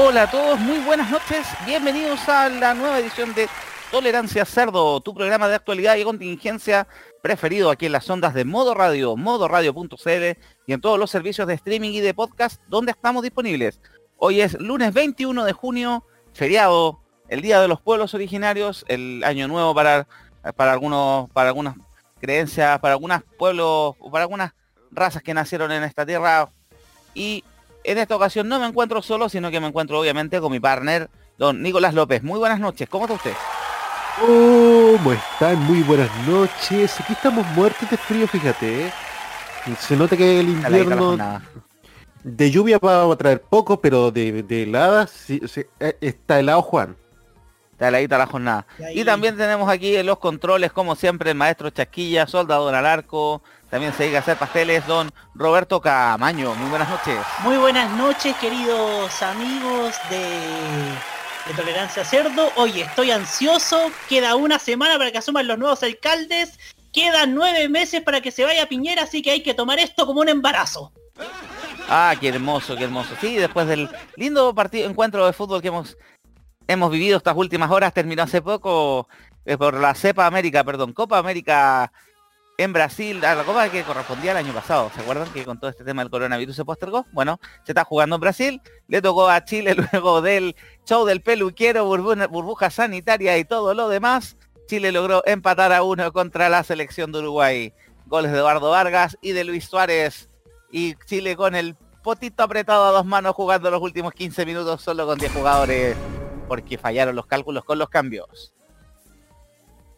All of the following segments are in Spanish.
Hola a todos, muy buenas noches, bienvenidos a la nueva edición de Tolerancia Cerdo, tu programa de actualidad y contingencia preferido aquí en las ondas de Modo Radio, modoradio.cl y en todos los servicios de streaming y de podcast donde estamos disponibles. Hoy es lunes 21 de junio, feriado, el Día de los Pueblos Originarios, el año nuevo para, para algunos, para algunas creencias, para algunos pueblos, para algunas razas que nacieron en esta tierra. Y en esta ocasión no me encuentro solo, sino que me encuentro obviamente con mi partner, don Nicolás López. Muy buenas noches, ¿cómo está usted? ¿Cómo están? Muy buenas noches. Aquí estamos muertos de frío, fíjate. ¿eh? Se nota que el invierno de lluvia va a traer poco, pero de, de heladas eh, está helado Juan. Está heladita la jornada. Y, también tenemos aquí en los controles, como siempre, el maestro Chasquilla, soldador al arco. También se dedica a hacer pasteles, don Roberto Camaño. Muy buenas noches. Muy buenas noches, queridos amigos de de Tolerancia Cerdo. Oye, estoy ansioso. Queda una semana para que asuman los nuevos alcaldes. Quedan nueve meses para que se vaya Piñera, así que hay que tomar esto como un embarazo. Ah, qué hermoso, qué hermoso. Sí, después del lindo partido, encuentro de fútbol que hemos, hemos vivido estas últimas horas, terminó hace poco eh, por la Cepa América, perdón, Copa América en Brasil, a la Copa que correspondía al año pasado. ¿Se acuerdan que con todo este tema del coronavirus se postergó? Bueno, se está jugando en Brasil, le tocó a Chile luego del show del peluquero, burbuja sanitaria y todo lo demás. Chile logró empatar a uno contra la selección de Uruguay. Goles de Eduardo Vargas y de Luis Suárez. Y Chile con el potito apretado a dos manos jugando los últimos 15 minutos solo con 10 jugadores porque fallaron los cálculos con los cambios.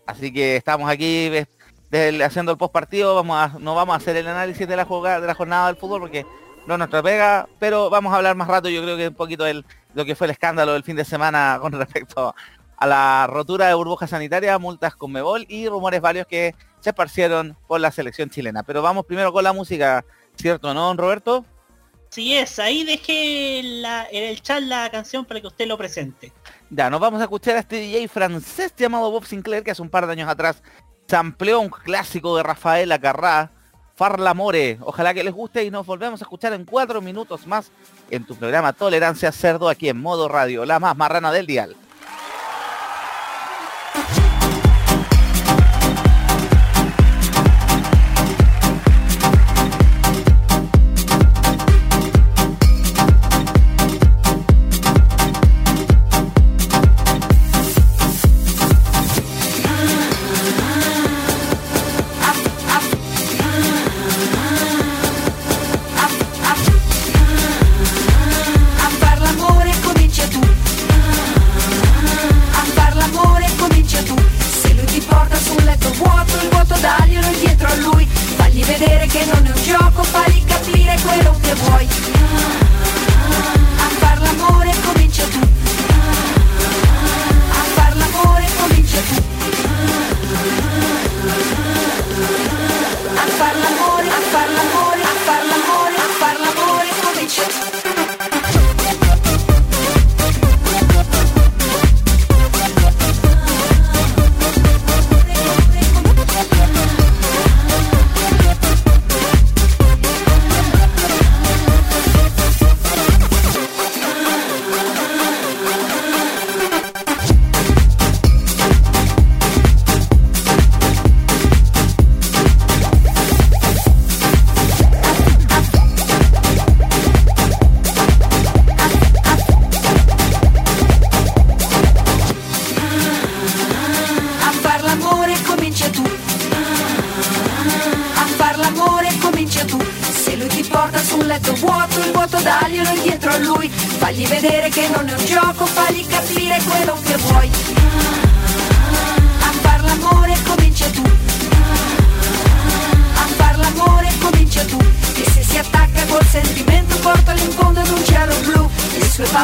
Así que estamos aquí haciendo el post partido, vamos a, no vamos a hacer el análisis de la jugada, de la jornada del fútbol porque no nuestra pega, pero vamos a hablar más rato, yo creo que un poquito de lo que fue el escándalo del fin de semana con respecto a la rotura de burbuja sanitaria, multas con Mebol y rumores varios que se esparcieron por la selección chilena. Pero vamos primero con la música, ¿cierto, no, Roberto? Sí es, ahí dejé en el chat la canción para que usted lo presente. Ya, nos vamos a escuchar a este DJ francés llamado Bob Sinclair que hace un par de años atrás se amplió un clásico de Rafael Acarrá, Farlamore. Ojalá que les guste y nos volvemos a escuchar en cuatro minutos más en tu programa Tolerancia Cerdo aquí en modo radio, la más marrana del dial.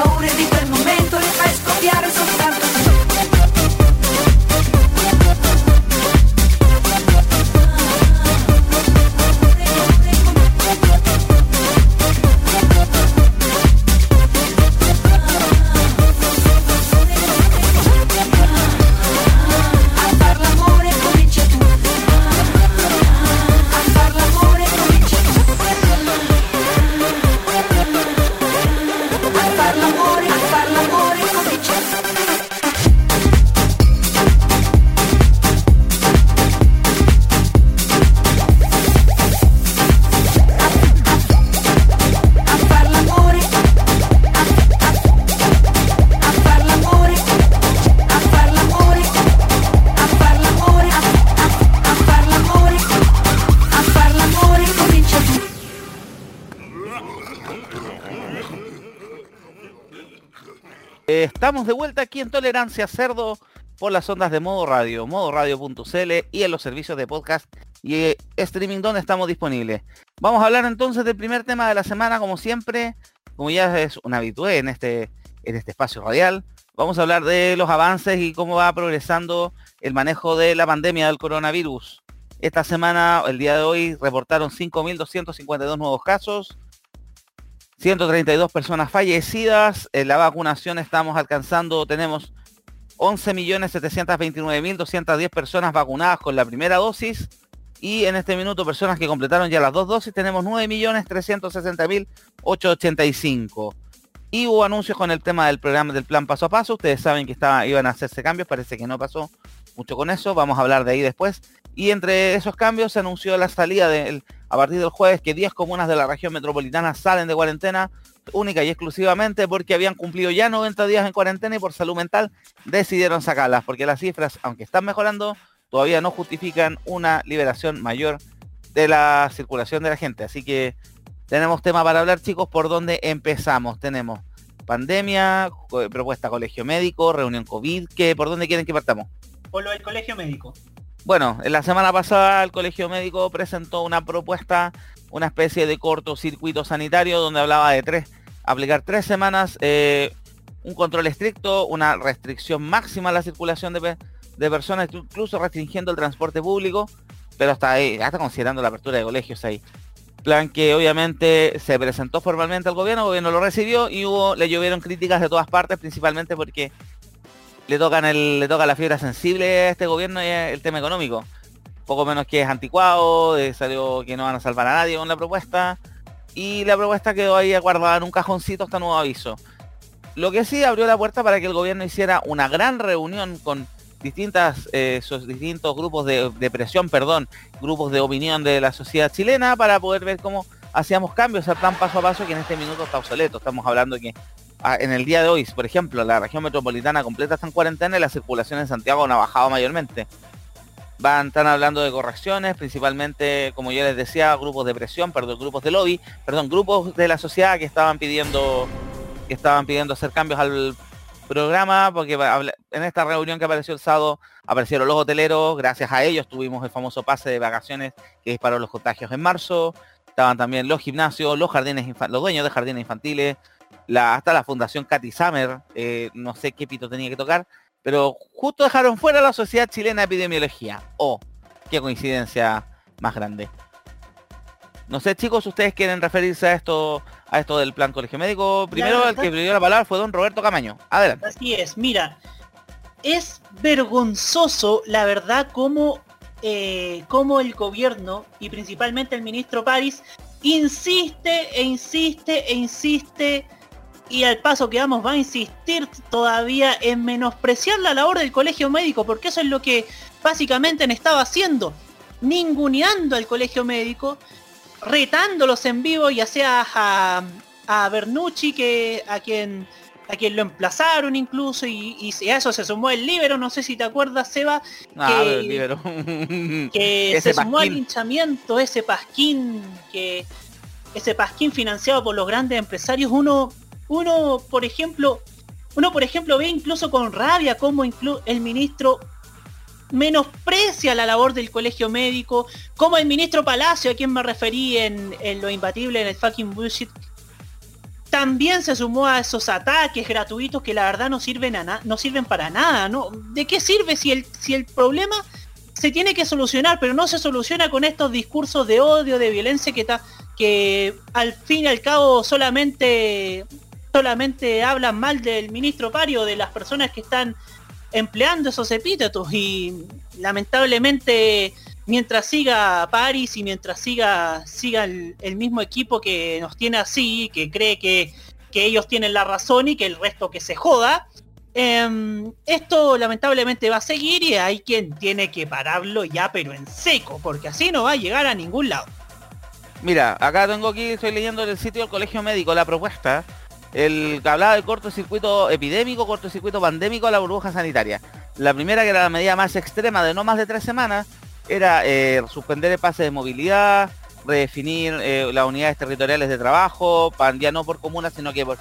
Paure di Estamos de vuelta aquí en Tolerancia Cerdo por las ondas de Modo Radio, modoradio.cl y en los servicios de podcast y eh, streaming donde estamos disponibles. Vamos a hablar entonces del primer tema de la semana, como siempre, como ya es un habitué en este, en este espacio radial. Vamos a hablar de los avances y cómo va progresando el manejo de la pandemia del coronavirus. Esta semana, el día de hoy, reportaron 5.252 nuevos casos, 132 personas fallecidas. En la vacunación estamos alcanzando, tenemos 11.729.210 personas vacunadas con la primera dosis. Y en este minuto personas que completaron ya las dos dosis tenemos 9.360.885. Y hubo anuncios con el tema del programa del plan paso a paso. Ustedes saben que estaba, iban a hacerse cambios, parece que no pasó mucho con eso. Vamos a hablar de ahí después. Y entre esos cambios se anunció la salida a partir del jueves que 10 comunas de la región metropolitana salen de cuarentena única y exclusivamente porque habían cumplido ya 90 días en cuarentena y por salud mental decidieron sacarlas, porque las cifras, aunque están mejorando, todavía no justifican una liberación mayor de la circulación de la gente. Así que tenemos tema para hablar, chicos, por dónde empezamos. Tenemos pandemia, propuesta colegio médico, reunión COVID, ¿qué, ¿por dónde quieren que partamos? Por lo del colegio médico. Bueno, en la semana pasada el Colegio Médico presentó una propuesta, una especie de cortocircuito sanitario donde hablaba de tres, aplicar tres semanas, eh, un control estricto, una restricción máxima a la circulación de, personas, incluso restringiendo el transporte público, pero hasta ahí, hasta considerando la apertura de colegios ahí. Plan que obviamente se presentó formalmente al gobierno, el gobierno lo recibió y le llovieron críticas de todas partes, principalmente porque le tocan el, le toca la fibra sensible a este gobierno y el tema económico. Poco menos que es anticuado, salió que no van a salvar a nadie con la propuesta. Y la propuesta quedó ahí guardada en un cajoncito hasta nuevo aviso. Lo que sí abrió la puerta para que el gobierno hiciera una gran reunión con distintas, eh, distintos grupos de, de, presión, perdón, grupos de opinión de la sociedad chilena para poder ver cómo hacíamos cambios al plan paso a paso que en este minuto está obsoleto. Estamos hablando que en el día de hoy, por ejemplo, la región metropolitana completa está en cuarentena y la circulación en Santiago no ha bajado mayormente. Van, están hablando de correcciones, principalmente, como ya les decía, grupos de presión, perdón, grupos de lobby, perdón, grupos de la sociedad que estaban pidiendo, que estaban pidiendo hacer cambios al programa, porque en esta reunión que apareció el sábado aparecieron los hoteleros, gracias a ellos tuvimos el famoso pase de vacaciones que disparó los contagios en marzo, estaban también los gimnasios, los jardines, los dueños de jardines infantiles, hasta la Fundación Katy Summer, eh, no sé qué pito tenía que tocar, pero justo dejaron fuera la Sociedad Chilena de Epidemiología. Oh, qué coincidencia más grande. No sé, chicos, ustedes quieren referirse a esto, a esto del plan colegio médico. Primero el que pidió la palabra fue don Roberto Camaño. Adelante. Así es, mira, es vergonzoso, la verdad, como, eh, como el gobierno y principalmente el ministro París insiste e insiste e insiste y al paso que vamos va a insistir todavía en menospreciar la labor del colegio médico, porque eso es lo que básicamente estaba haciendo, ninguneando al colegio médico, retándolos en vivo, ya sea a, a Bernucci, que, a quien a quien lo emplazaron incluso y, a eso se sumó el Libero, no sé si te acuerdas, Seba, ah, que, que se sumó al hinchamiento, ese pasquín, que ese pasquín financiado por los grandes empresarios, uno uno, por ejemplo, uno, por ejemplo, ve incluso con rabia cómo el ministro menosprecia la labor del colegio médico, como el ministro Palacio, a quien me referí en, lo imbatible, en el fucking bullshit, también se sumó a esos ataques gratuitos que la verdad no sirven, a no sirven para nada. ¿no? ¿De qué sirve si el, si el problema se tiene que solucionar, pero no se soluciona con estos discursos de odio, de violencia que, que al fin y al cabo solamente, solamente hablan mal del ministro Pario, de las personas que están empleando esos epítetos y lamentablemente mientras siga Paris y mientras siga, siga el, mismo equipo que nos tiene así, que cree que, ellos tienen la razón y que el resto que se joda, em, esto lamentablemente va a seguir y hay quien tiene que pararlo ya pero en seco, porque así no va a llegar a ningún lado. Mira, acá tengo aquí, estoy leyendo en el sitio del Colegio Médico la propuesta, el que hablaba de cortocircuito epidémico, cortocircuito pandémico a la burbuja sanitaria. La primera, que era la medida más extrema de no más de tres semanas, era eh, suspender el pase de movilidad, redefinir eh, las unidades territoriales de trabajo, ya no por comunas, sino que por,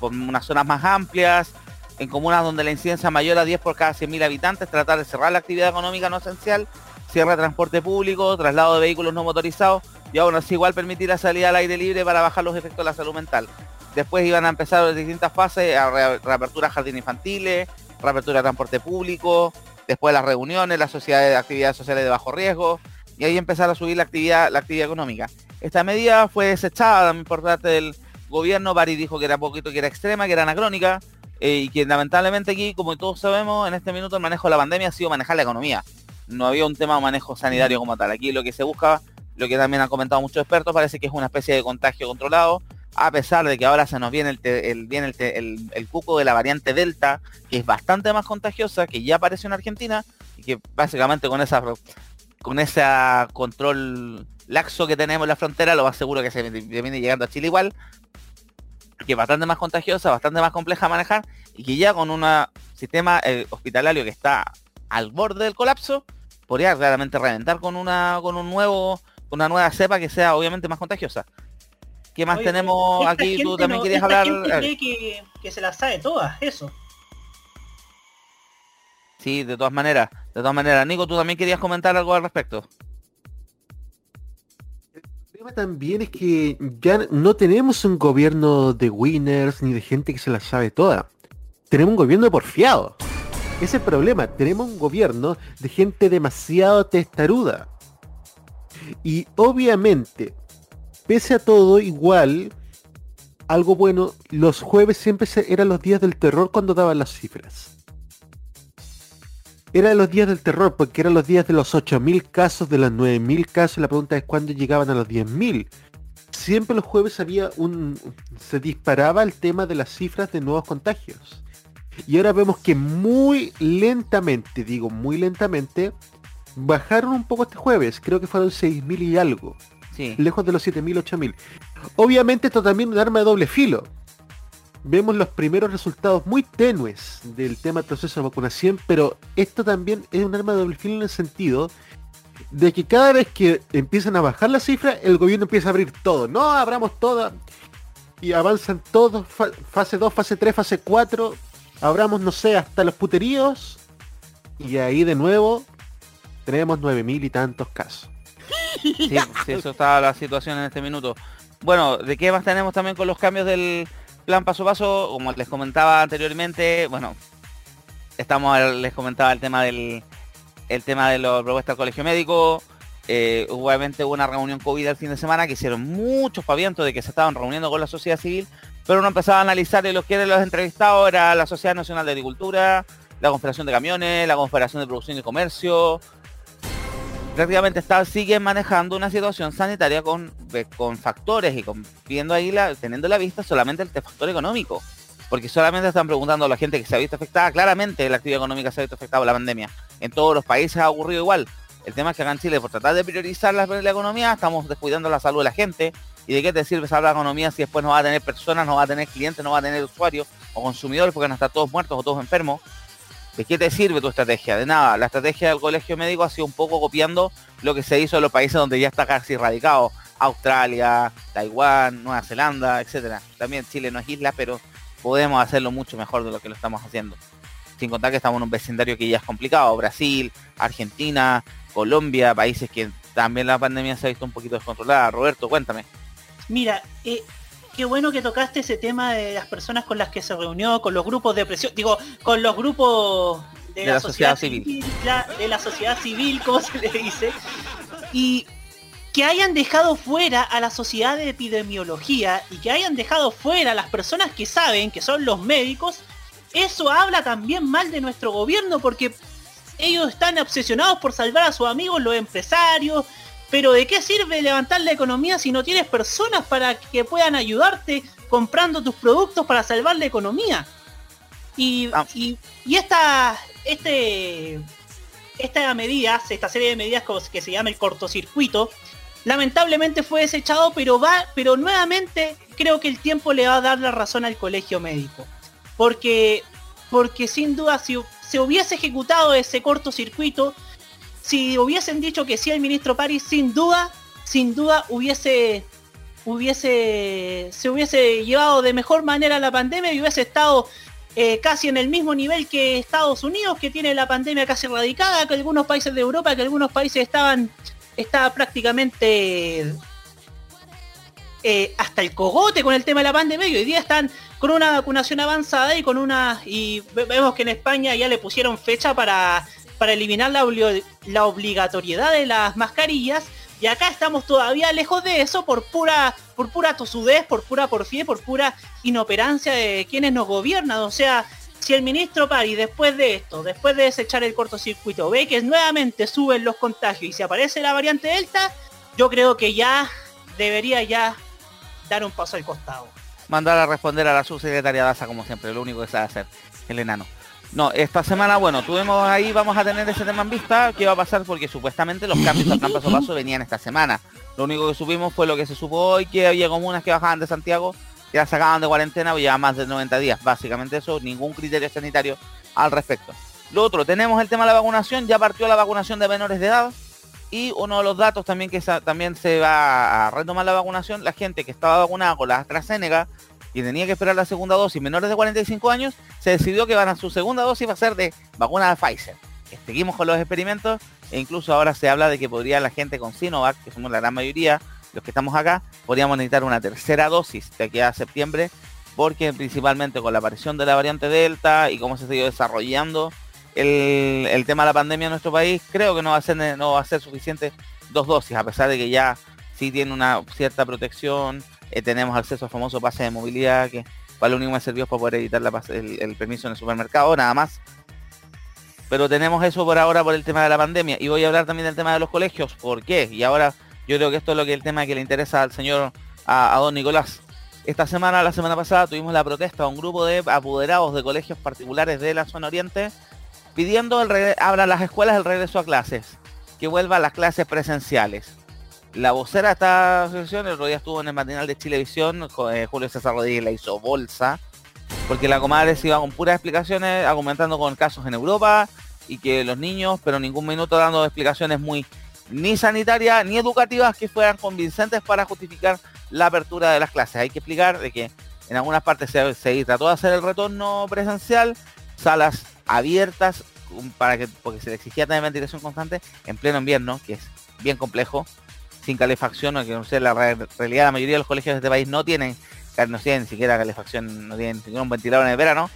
unas zonas más amplias, en comunas donde la incidencia mayor a 10 por cada 100.000 habitantes, tratar de cerrar la actividad económica no esencial, cierre de transporte público, traslado de vehículos no motorizados, y aún así igual permitir la salida al aire libre para bajar los efectos de la salud mental. Después iban a empezar las distintas fases, a reapertura de jardines infantiles, reapertura de transporte público, después las reuniones, las sociedades de actividades sociales de bajo riesgo, y ahí empezar a subir la actividad, la actividad económica. Esta medida fue desechada por parte del gobierno, Bari dijo que era poquito, que era extrema, que era anacrónica, eh, y que lamentablemente aquí, como todos sabemos, en este minuto el manejo de la pandemia ha sido manejar la economía. No había un tema de manejo sanitario como tal. Aquí lo que se busca, lo que también han comentado muchos expertos, parece que es una especie de contagio controlado, a pesar de que ahora se nos viene el, viene el, cuco de la variante Delta, que es bastante más contagiosa, que ya apareció en Argentina, y que básicamente con esa con ese control laxo que tenemos en la frontera, lo más seguro que se viene llegando a Chile igual, que es bastante más contagiosa, bastante más compleja de manejar, y que ya con un sistema eh, hospitalario que está al borde del colapso, podría realmente reventar con una con un nuevo con una nueva cepa que sea obviamente más contagiosa. ¿Qué más tenemos aquí? Tú también querías hablar. Cree que, que se las sabe todas, eso. Sí, de todas maneras, de todas maneras. Nico, tú también querías comentar algo al respecto. El problema también es que ya no tenemos un gobierno de winners ni de gente que se las sabe todas. Tenemos un gobierno de porfiado. Ese es el problema. Tenemos un gobierno de gente demasiado testaruda. Y obviamente, pese a todo, igual, algo bueno, los jueves siempre eran los días del terror cuando daban las cifras. Eran los días del terror porque eran los días de los 8.000 casos, de los 9.000 casos. La pregunta es cuándo llegaban a los 10.000. Siempre los jueves había un... se disparaba el tema de las cifras de nuevos contagios. Y ahora vemos que muy lentamente, digo muy lentamente, bajaron un poco este jueves. Creo que fueron 6.000 y algo. Lejos de los 7.000, 8.000. Obviamente esto también es un arma de doble filo. Vemos los primeros resultados muy tenues del tema del proceso de vacunación, pero esto también es un arma de doble filo en el sentido de que cada vez que empiezan a bajar las cifras, el gobierno empieza a abrir todo. No, abramos todo. Y avanzan todos, fase 2, fase 3, fase 4. Abramos, no sé, hasta los puteríos. Y ahí de nuevo tenemos 9.000 y tantos casos. Sí, eso está la situación en este minuto. Bueno, ¿de qué más tenemos también con los cambios del plan paso a paso? Como les comentaba anteriormente, bueno, estamos, les comentaba el tema del el tema de los propuestas del colegio médico. Eh, obviamente hubo una reunión COVID el fin de semana que hicieron muchos pavientos de que se estaban reuniendo con la sociedad civil, pero uno empezaba a analizar y los que eran los entrevistados era la Sociedad Nacional de Agricultura, la Confederación de Camiones, la Confederación de Producción y Comercio, prácticamente está, sigue manejando una situación sanitaria con, con factores y con, viendo ahí la, teniendo la vista solamente el factor económico. Porque solamente están preguntando a la gente que se ha visto afectada. Claramente la actividad económica se ha visto afectada por la pandemia. En todos los países ha ocurrido igual. El tema es que acá en Chile, por tratar de priorizar la, economía, estamos descuidando la salud de la gente. ¿Y de qué te sirve salvar la economía si después no va a tener personas, no va a tener clientes, no va a tener usuarios o consumidores porque no están todos muertos o todos enfermos? ¿De qué te sirve tu estrategia? De nada. La estrategia del colegio médico ha sido un poco copiando lo que se hizo en los países donde ya está casi radicado. Australia, Taiwán, Nueva Zelanda, etcétera. También Chile no es isla, pero podemos hacerlo mucho mejor de lo que lo estamos haciendo. Sin contar que estamos en un vecindario que ya es complicado. Brasil, Argentina, Colombia, países que también la pandemia se ha visto un poquito descontrolada. Roberto, cuéntame. Mira, eh, qué bueno que tocaste ese tema de las personas con las que se reunió, con los grupos de presión, digo, con los grupos de, la, sociedad, civil, de la sociedad civil, como se le dice, y que hayan dejado fuera a la sociedad de epidemiología y que hayan dejado fuera a las personas que saben, que son los médicos, eso habla también mal de nuestro gobierno porque ellos están obsesionados por salvar a sus amigos, los empresarios, pero ¿de qué sirve levantar la economía si no tienes personas para que puedan ayudarte comprando tus productos para salvar la economía? Y, ah. y, esta, este, esta medida, esta serie de medidas que se llama el cortocircuito, lamentablemente fue desechado, pero va, pero nuevamente creo que el tiempo le va a dar la razón al colegio médico. Porque, porque sin duda si se hubiese ejecutado ese cortocircuito, si hubiesen dicho que sí el ministro París, sin duda, sin duda hubiese hubiese se hubiese llevado de mejor manera la pandemia y hubiese estado eh, casi en el mismo nivel que Estados Unidos, que tiene la pandemia casi erradicada, que algunos países de Europa, que algunos países estaban estaba prácticamente eh, hasta el cogote con el tema de la pandemia y hoy día están con una vacunación avanzada y con una y vemos que en España ya le pusieron fecha para para eliminar la, obligatoriedad de las mascarillas y acá estamos todavía lejos de eso por pura por pura tosudez, por pura porfía, por pura inoperancia de quienes nos gobiernan. O sea, si el ministro Pari después de esto, después de desechar el cortocircuito, ve que nuevamente suben los contagios y se aparece la variante Delta, yo creo que ya debería ya dar un paso al costado. Mandar a responder a la subsecretaria Daza como siempre, lo único que sabe hacer el enano. No, esta semana, bueno, tuvimos ahí, vamos a tener ese tema en vista, qué va a pasar porque supuestamente los cambios al plan paso a paso venían esta semana. Lo único que supimos fue lo que se supo hoy, que había comunas que bajaban de Santiago, que ya sacaban de cuarentena ya más de 90 días. Básicamente eso, ningún criterio sanitario al respecto. Lo otro, tenemos el tema de la vacunación, ya partió la vacunación de menores de edad. Y uno de los datos también que también se va a retomar la vacunación, la gente que estaba vacunada con la AstraZeneca y tenía que esperar la segunda dosis menores de 45 años, se decidió que van a su segunda dosis va a ser de vacuna de Pfizer. Seguimos con los experimentos e incluso ahora se habla de que podría la gente con Sinovac, que somos la gran mayoría, los que estamos acá, podríamos necesitar una tercera dosis de aquí a septiembre, porque principalmente con la aparición de la variante Delta y cómo se sigue desarrollando el, tema de la pandemia en nuestro país, creo que no va a ser no va a ser suficiente dos dosis, a pesar de que ya sí tiene una cierta protección eh, tenemos acceso al famoso pase de movilidad, que para lo único me sirvió para poder editar el, permiso en el supermercado, nada más. Pero tenemos eso por ahora por el tema de la pandemia. Y voy a hablar también del tema de los colegios. ¿Por qué? Y ahora yo creo que esto es lo que el tema que le interesa al señor, a, don Nicolás. Esta semana, la semana pasada, tuvimos la protesta a un grupo de apoderados de colegios particulares de la zona oriente pidiendo el abra las escuelas el regreso a clases, que vuelva a las clases presenciales la vocera de esta asociación el otro día estuvo en el matinal de Chilevisión, eh, Julio César Rodríguez la hizo bolsa, porque la comadre se iba con puras explicaciones, argumentando con casos en Europa y que los niños, pero ningún minuto dando explicaciones muy ni sanitarias ni educativas que fueran convincentes para justificar la apertura de las clases. Hay que explicar de que en algunas partes se, se trató de hacer el retorno presencial, salas abiertas para que porque se le exigía también ventilación constante en pleno invierno, que es bien complejo sin calefacción, o que no sé, la realidad la mayoría de los colegios de este país no tienen, no tienen ni siquiera calefacción, no tienen siquiera un ventilador en el verano.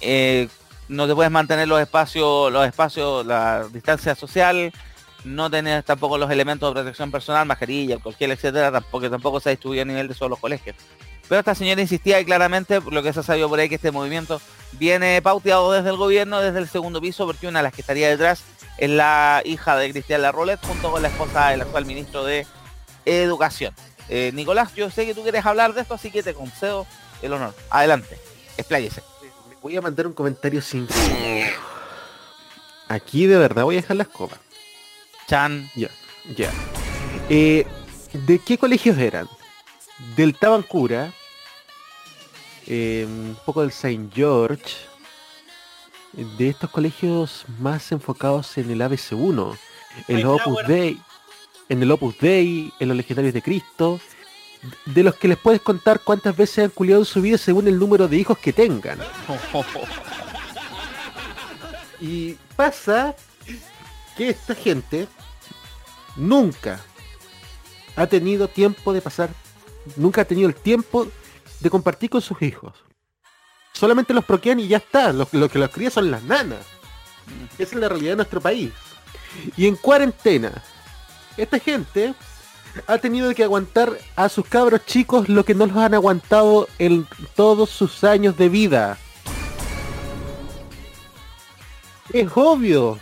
Eh, no te puedes mantener los espacios, los espacios, la distancia social, no tenés tampoco los elementos de protección personal, mascarilla, cualquier etcétera, tampoco, tampoco se ha distribuido a nivel de todos los colegios. Pero esta señora insistía y claramente lo que se ha sabido por ahí que este movimiento viene pauteado desde el gobierno, desde el segundo piso, porque una de las que estaría detrás es la hija de Cristian Larrolet junto con la esposa del actual ministro de Educación. Eh, Nicolás, yo sé que tú quieres hablar de esto, así que te concedo el honor. Adelante, expláyese. Voy a mandar un comentario sin... Aquí de verdad voy a dejar la escoba. Chan. Ya, ya. Eh, ¿De qué colegios eran? Del Tabancura, eh, un poco del Saint George, de estos colegios más enfocados en el ABC1, en el Opus Dei, en el Opus Dei, en los Legendarios de Cristo, de los que les puedes contar cuántas veces han culiado en su vida según el número de hijos que tengan. y pasa que esta gente nunca ha tenido tiempo de pasar nunca ha tenido el tiempo de compartir con sus hijos. Solamente los proquean y ya está. Lo, que los cría son las nanas. Esa es la realidad de nuestro país. Y en cuarentena, esta gente ha tenido que aguantar a sus cabros chicos lo que no los han aguantado en todos sus años de vida. Es obvio.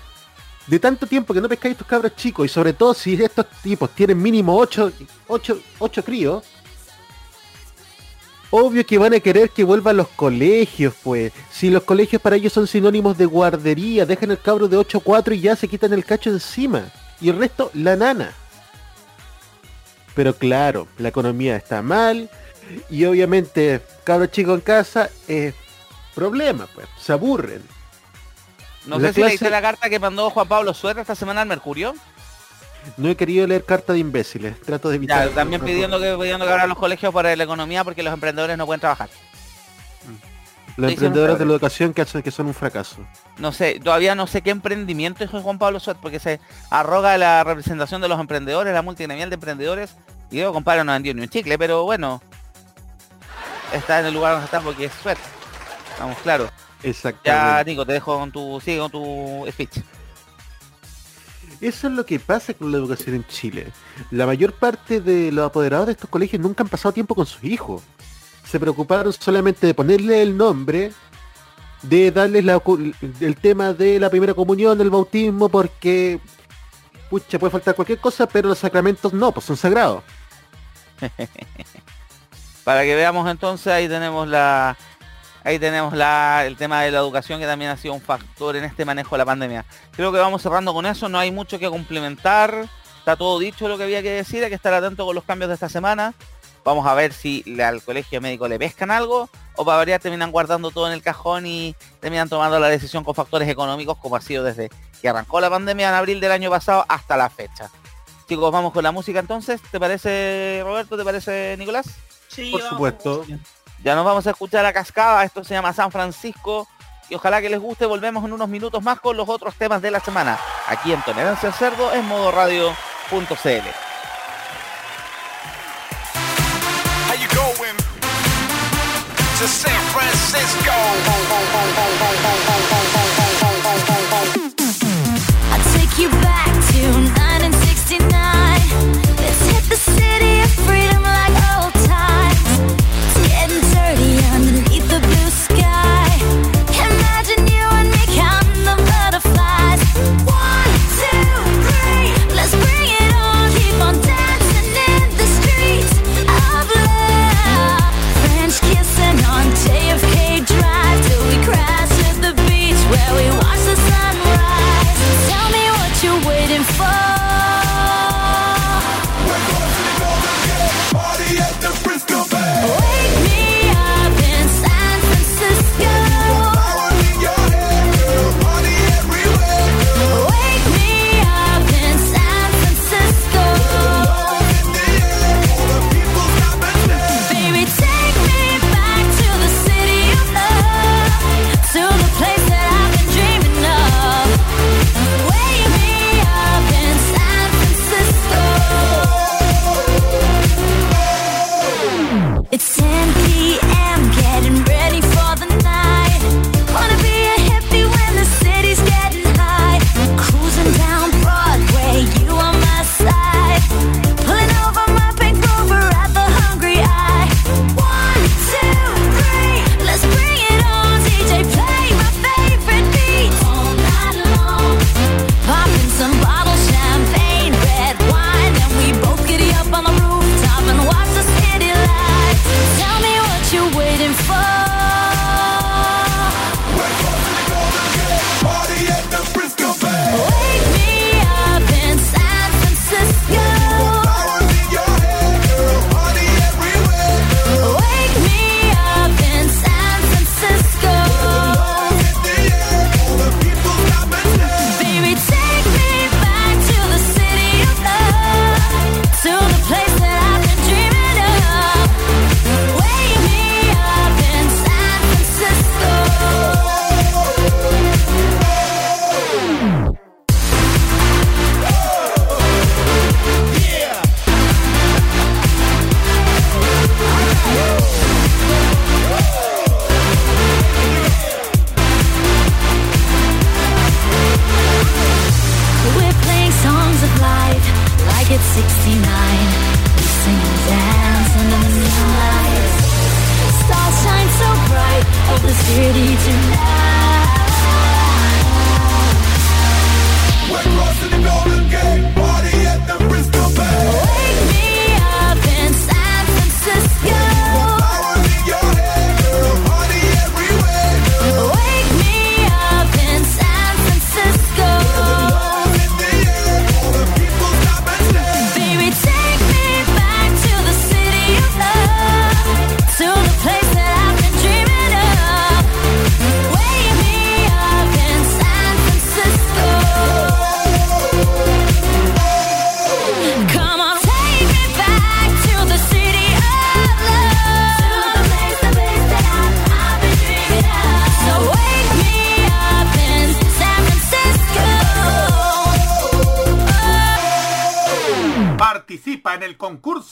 De tanto tiempo que no pescáis estos cabros chicos y sobre todo si estos tipos tienen mínimo 8, 8, 8 críos, obvio que van a querer que vuelvan los colegios, pues. Si los colegios para ellos son sinónimos de guardería, dejan el cabro de 8 a 4 y ya se quitan el cacho encima. Y el resto, la nana. Pero claro, la economía está mal y obviamente cabros chicos en casa es problema, pues. Se aburren. No sé si leíste la carta que mandó Juan Pablo Suerte esta semana al Mercurio. No he querido leer carta de imbéciles, trato de evitar. también pidiendo que pidiendo que abran los colegios para la economía porque los emprendedores no pueden trabajar. Los emprendedores de la educación que, que son un fracaso. No sé, todavía no sé qué emprendimiento es Juan Pablo Suárez porque se arroga la representación de los emprendedores, la multinacional de emprendedores. Y luego compadre no vendió ni un chicle, pero bueno. Está en el lugar donde está porque es suerte. Vamos, claro. Exacto. Ya, Nico, te dejo con tu, sigue con tu speech. Eso es lo que pasa con la educación en Chile. La mayor parte de los apoderados de estos colegios nunca han pasado tiempo con sus hijos. Se preocuparon solamente de ponerle el nombre, de darles el tema de la primera comunión, el bautismo, porque pucha, puede faltar cualquier cosa, pero los sacramentos no, pues son sagrados. Para que veamos entonces, ahí tenemos la, Ahí tenemos la, el tema de la educación que también ha sido un factor en este manejo de la pandemia. Creo que vamos cerrando con eso, no hay mucho que complementar. Está todo dicho lo que había que decir, hay que estar atento con los cambios de esta semana. Vamos a ver si al colegio médico le pescan algo o para variar terminan guardando todo en el cajón y terminan tomando la decisión con factores económicos como ha sido desde que arrancó la pandemia en abril del año pasado hasta la fecha. Chicos, vamos con la música entonces. ¿Te parece Roberto? ¿Te parece Nicolás? Sí, por supuesto. Ya nos vamos a escuchar a Cascada, esto se llama San Francisco y ojalá que les guste, volvemos en unos minutos más con los otros temas de la semana, aquí en Tolerancia Cerdo en modo radio.cl. San Francisco.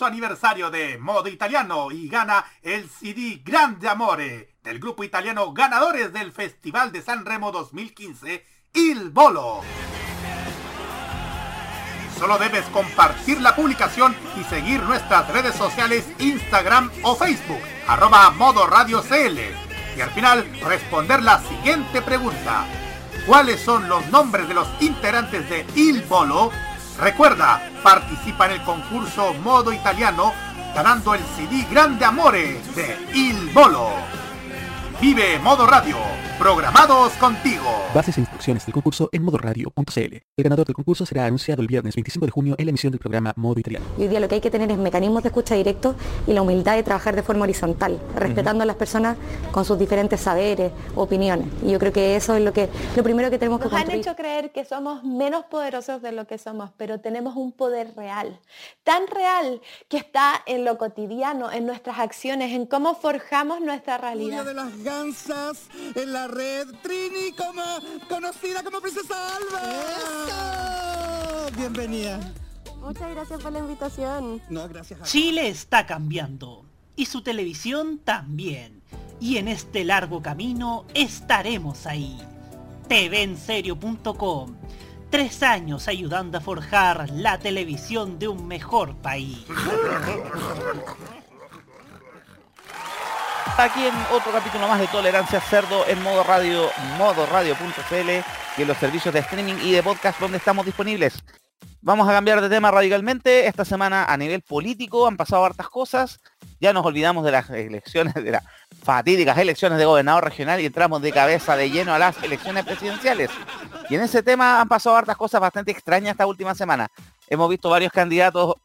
Aniversario de Modo Italiano y gana el CD Grande Amore del grupo italiano ganadores del Festival de San Remo 2015, Il Bolo. Solo debes compartir la publicación y seguir nuestras redes sociales Instagram o Facebook, arroba Modo Radio CL. Y al final responder la siguiente pregunta. ¿Cuáles son los nombres de los integrantes de Il Bolo? Recuerda, participa en el concurso Modo Italiano ganando el CD Grande Amore de Il Bolo. Vive Modo Radio, programados contigo. Bases e instrucciones del concurso en modoradio.cl. El ganador del concurso será anunciado el viernes 25 de junio en la emisión del programa Modo Italiano. Y hoy día lo que hay que tener es mecanismos de escucha directo y la humildad de trabajar de forma horizontal, respetando a las personas con sus diferentes saberes, opiniones. Y yo creo que eso es lo que lo primero que tenemos que Nos han hecho creer que somos menos poderosos de lo que somos, pero tenemos un poder real, tan real que está en lo cotidiano, en nuestras acciones, en cómo forjamos nuestra realidad. de las en la red Trini como conocida como Princesa Alba. Bienvenida. Muchas gracias por la invitación. No, gracias a Chile está cambiando y su televisión también. Y en este largo camino estaremos ahí. TVenserio.com Tres años ayudando a forjar la televisión de un mejor país. Aquí en otro capítulo más de Tolerancia Cerdo en modo radio, modoradio.cl y en los servicios de streaming y de podcast donde estamos disponibles. Vamos a cambiar de tema radicalmente. Esta semana a nivel político han pasado hartas cosas. Ya nos olvidamos de las elecciones, de las fatídicas elecciones de gobernador regional y entramos de cabeza de lleno a las elecciones presidenciales. Y en ese tema han pasado hartas cosas bastante extrañas esta última semana. Hemos visto varios candidatos,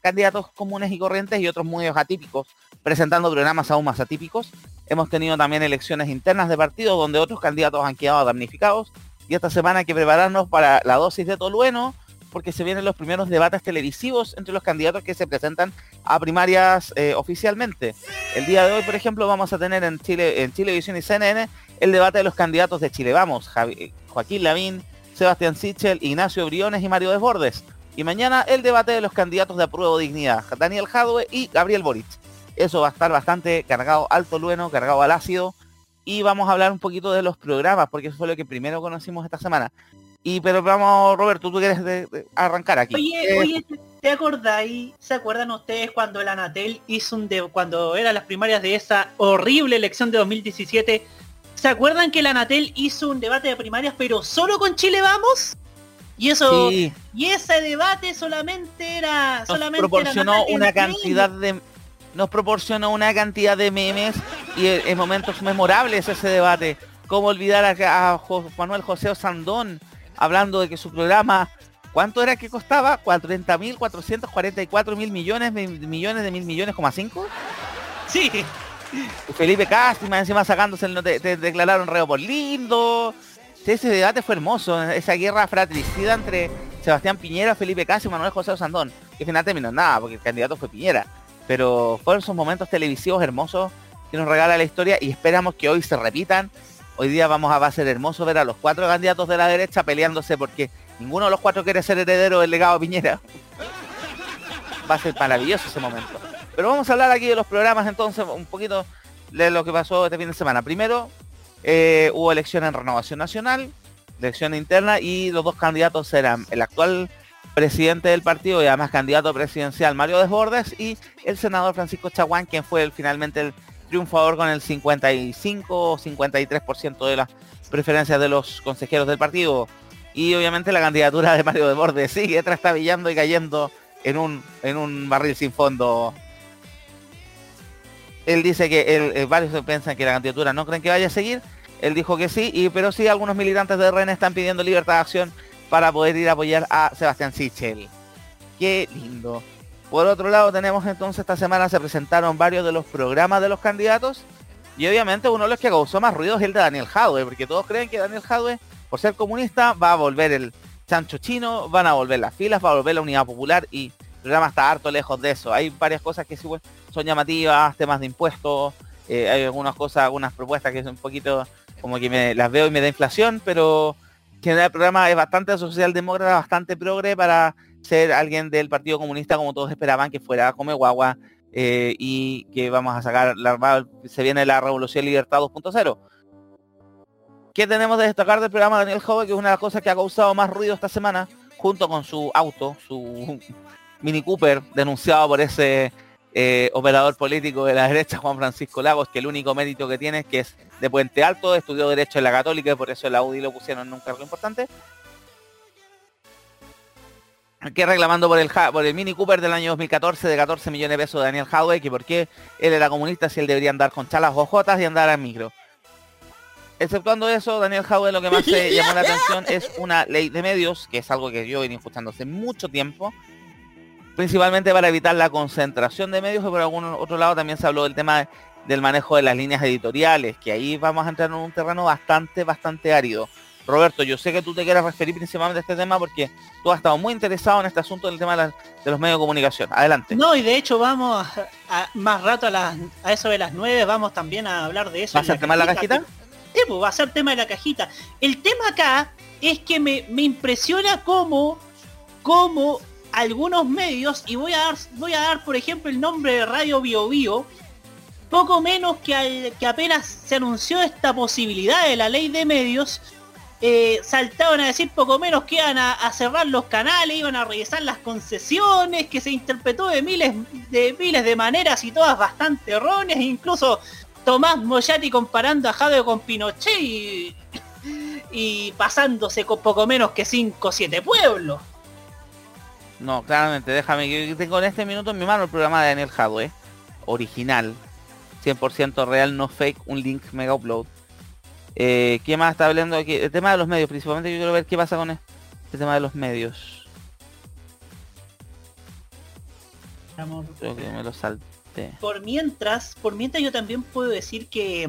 candidatos comunes y corrientes y otros muy atípicos presentando programas aún más atípicos. Hemos tenido también elecciones internas de partidos donde otros candidatos han quedado damnificados. Y esta semana hay que prepararnos para la dosis de tolueno porque se vienen los primeros debates televisivos entre los candidatos que se presentan a primarias eh, oficialmente. El día de hoy, por ejemplo, vamos a tener en Chile, en Chilevisión y CNN el debate de los candidatos de Chile Vamos, Joaquín Lavín, Sebastián Sichel, Ignacio Briones y Mario Desbordes. Y mañana el debate de los candidatos de apruebo dignidad, Daniel Jadwe y Gabriel Boric. Eso va a estar bastante cargado al tolueno, cargado al ácido. Y vamos a hablar un poquito de los programas, porque eso fue lo que primero conocimos esta semana. Y pero vamos, Roberto, tú quieres de- de arrancar aquí. Oye, Eh, oye, ¿te- ¿te acordáis? ¿Se acuerdan ustedes cuando el Anatel hizo un de cuando eran las primarias de esa horrible elección de 2017? ¿Se acuerdan que el Anatel hizo un debate de primarias pero solo con Chile Vamos? Y eso Sí. y ese debate solamente era nos solamente proporcionó una cantidad de nos proporcionó una cantidad de memes y en, en momentos memorables ese debate. Cómo olvidar a, a Manuel José Osandón hablando de que su programa ¿Cuánto era que costaba? 40.444 mil millones millones de mil millones, coma cinco. Sí. Felipe Castro, encima sacándose el te, declararon reo por lindo. Ese debate fue hermoso, esa guerra fratricida entre Sebastián Piñera, Felipe Castro y Manuel José Osandón. Que al final terminó nada, porque el candidato fue Piñera. Pero fueron esos momentos televisivos hermosos que nos regala la historia y esperamos que hoy se repitan. Hoy día vamos a va a ser hermoso ver a los cuatro candidatos de la derecha peleándose porque ninguno de los cuatro quiere ser heredero del legado Piñera. Va a ser maravilloso ese momento. Pero vamos a hablar aquí de los programas entonces, un poquito de lo que pasó este fin de semana. Primero, eh, hubo elección en Renovación Nacional, elección interna y los dos candidatos eran el actual presidente del partido y además candidato presidencial Mario Desbordes y el senador Francisco Chaguán, quien fue finalmente el triunfador con el 55 o 53% de las preferencias de los consejeros del partido. Y obviamente la candidatura de Mario Desbordes sigue trastabillando y cayendo en un, en un barril sin fondo. Él dice que eh, varios piensan que la candidatura no creen que vaya a seguir. Él dijo que sí, y, pero sí algunos militantes de RN están pidiendo libertad de acción para poder ir a apoyar a Sebastián Sichel. Qué lindo. Por otro lado tenemos entonces esta semana se presentaron varios de los programas de los candidatos y obviamente uno de los que causó más ruido es el de Daniel Jadwe, porque todos creen que Daniel Jadwe, por ser comunista, va a volver el chancho chino, van a volver las filas, va a volver la unidad popular y programa está harto lejos de eso. Hay varias cosas que son llamativas, temas de impuestos, eh, hay algunas cosas, algunas propuestas que son un poquito como que me las veo y me da inflación, pero en general el programa es bastante socialdemócrata, bastante progre para ser alguien del Partido Comunista como todos esperaban que fuera come guagua eh, y que vamos a sacar, la, se viene la Revolución Libertad 2.0. ¿Qué tenemos de destacar del programa Daniel Jove? Que es una de las cosas que ha causado más ruido esta semana, junto con su auto, su Mini Cooper, denunciado por ese eh, operador político de la derecha, Juan Francisco Lagos, que el único mérito que tiene es que es de Puente Alto, estudió Derecho en la Católica y por eso la UDI lo pusieron en un cargo importante. que reclamando el, por el Mini Cooper del año 2014 de 14 millones de pesos de Daniel Hadway, que por qué él era comunista si él debería andar con chalas ojotas y andar al micro. Exceptuando eso, Daniel Hadway lo que más se llamó la atención es una ley de medios, que es algo que yo venía escuchando hace mucho tiempo, principalmente para evitar la concentración de medios, y por algún otro lado también se habló del tema del manejo de las líneas editoriales, que ahí vamos a entrar en un terreno bastante, bastante árido. Roberto, yo sé que tú te quieres referir principalmente a este tema porque tú has estado muy interesado en este asunto del tema de, los medios de comunicación. Adelante. No, y de hecho vamos a, a- más rato a, las, a eso de las 9, vamos también a hablar de eso. ¿Va a tema de la cajita? Sí, pues va a ser tema de la cajita. El tema acá es que me, me impresiona cómo, cómo algunos medios, y voy a dar, voy a dar por ejemplo el nombre de Radio Bio Bio, poco menos que, al- que apenas se anunció esta posibilidad de la ley de medios, eh, saltaban a decir poco menos que iban a, cerrar los canales, iban a revisar las concesiones, que se interpretó de miles de miles de maneras y todas bastante erróneas, incluso Tomás Moyati comparando a Jadwe con Pinochet y, y pasándose con poco menos que 5 o 7 pueblos. No, claramente, déjame que yo tengo en este minuto en mi mano el programa de Daniel Hadwe, original, 100% real, no fake, un link mega upload. Eh, ¿Qué más está hablando aquí? El tema de los medios, principalmente yo quiero ver qué pasa con este tema de los medios. Creo que me lo salté. Por mientras, por mientras yo también puedo decir que,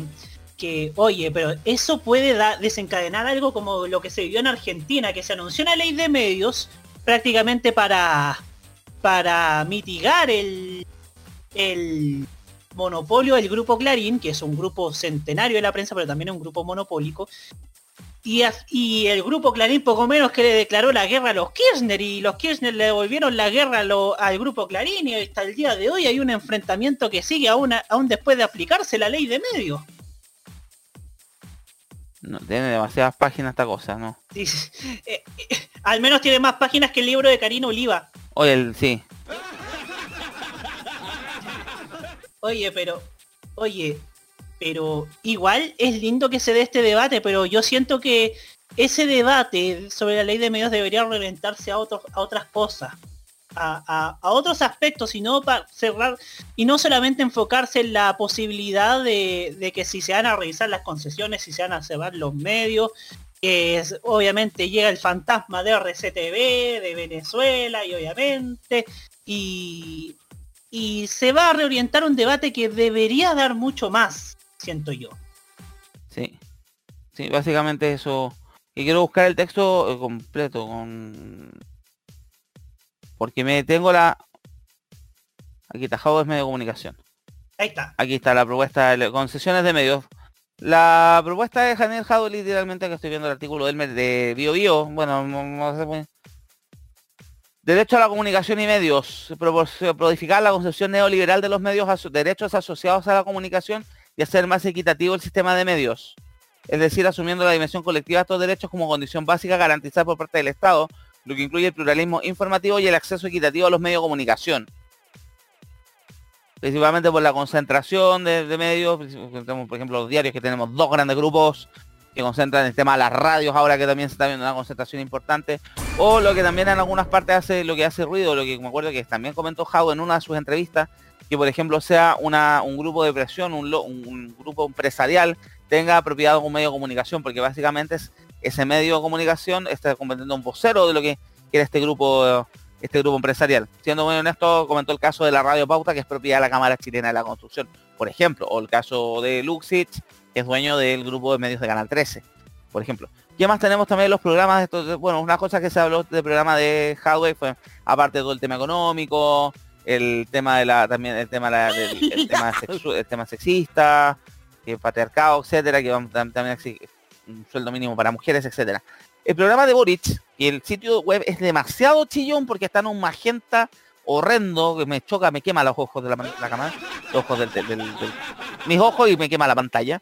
que oye, pero eso puede da- desencadenar algo como lo que se vivió en Argentina, que se anunció una ley de medios prácticamente para, para mitigar el, el monopolio del grupo Clarín, que es un grupo centenario de la prensa, pero también un grupo monopólico. Y, y el grupo Clarín poco menos que le declaró la guerra a los Kirchner y los Kirchner le devolvieron la guerra lo- al grupo Clarín y hasta el día de hoy hay un enfrentamiento que sigue aún, aún después de aplicarse la ley de medios. No, tiene demasiadas páginas esta cosa, ¿no? Sí. Eh, eh, al menos tiene más páginas que el libro de Karina Oliva. Oye, el, sí. Oye, pero, oye, pero igual es lindo que se dé este debate, pero yo siento que ese debate sobre la ley de medios debería reventarse a otros, a otras cosas, a, otros aspectos, y no para cerrar, y no solamente enfocarse en la posibilidad de, de que si se van a revisar las concesiones, si se van a cerrar los medios, que es- obviamente llega el fantasma de RCTV, de Venezuela, y obviamente, y, y se va a reorientar un debate que debería dar mucho más, siento yo. Sí. Sí, básicamente eso. Y quiero buscar el texto eh, completo con... Porque me tengo la... Aquí está, es medio de comunicación. Ahí está. Aquí está la propuesta de concesiones de medios. La propuesta de Janel Jado literalmente que estoy viendo el artículo del de Bio Bio. Bueno, no- sé muy- Derecho a la comunicación y medios. Prodificar la concepción neoliberal de los medios, aso- derechos asociados a la comunicación y hacer más equitativo el sistema de medios. Es decir, asumiendo la dimensión colectiva de estos derechos como condición básica garantizada por parte del Estado, lo que incluye el pluralismo informativo y el acceso equitativo a los medios de comunicación. Principalmente por la concentración de, de medios, por ejemplo los diarios que tenemos dos grandes grupos que concentran el tema de las radios ahora que también se está viendo una concentración importante, o lo que también en algunas partes hace lo que hace ruido, lo que me acuerdo que también comentó Jau en una de sus entrevistas, que por ejemplo sea un grupo de presión, un- un grupo empresarial tenga propiedad de un medio de comunicación, porque básicamente es, ese medio de comunicación está convirtiendo en un vocero de lo que quiere este grupo este grupo empresarial. Siendo muy honesto, comentó el caso de la Radio Pauta, que es propiedad de la Cámara Chilena de la Construcción, por ejemplo, o el caso de Luxich, que es dueño del grupo de medios de Canal 13, por ejemplo. ¿Qué más tenemos también los programas? de estos- bueno, una cosa que se habló del programa de Hardware fue, aparte de todo el tema económico, el tema de la, también el tema, de la- del el tema, sexu- el tema sexista, el patriarcado, etcétera, que vamos, tam- también un sueldo mínimo para mujeres, etcétera. El programa de Boric y el sitio web es demasiado chillón porque está en un magenta horrendo que me choca, me quema los ojos de la, la cámara, los ojos del, mis ojos y me quema la pantalla.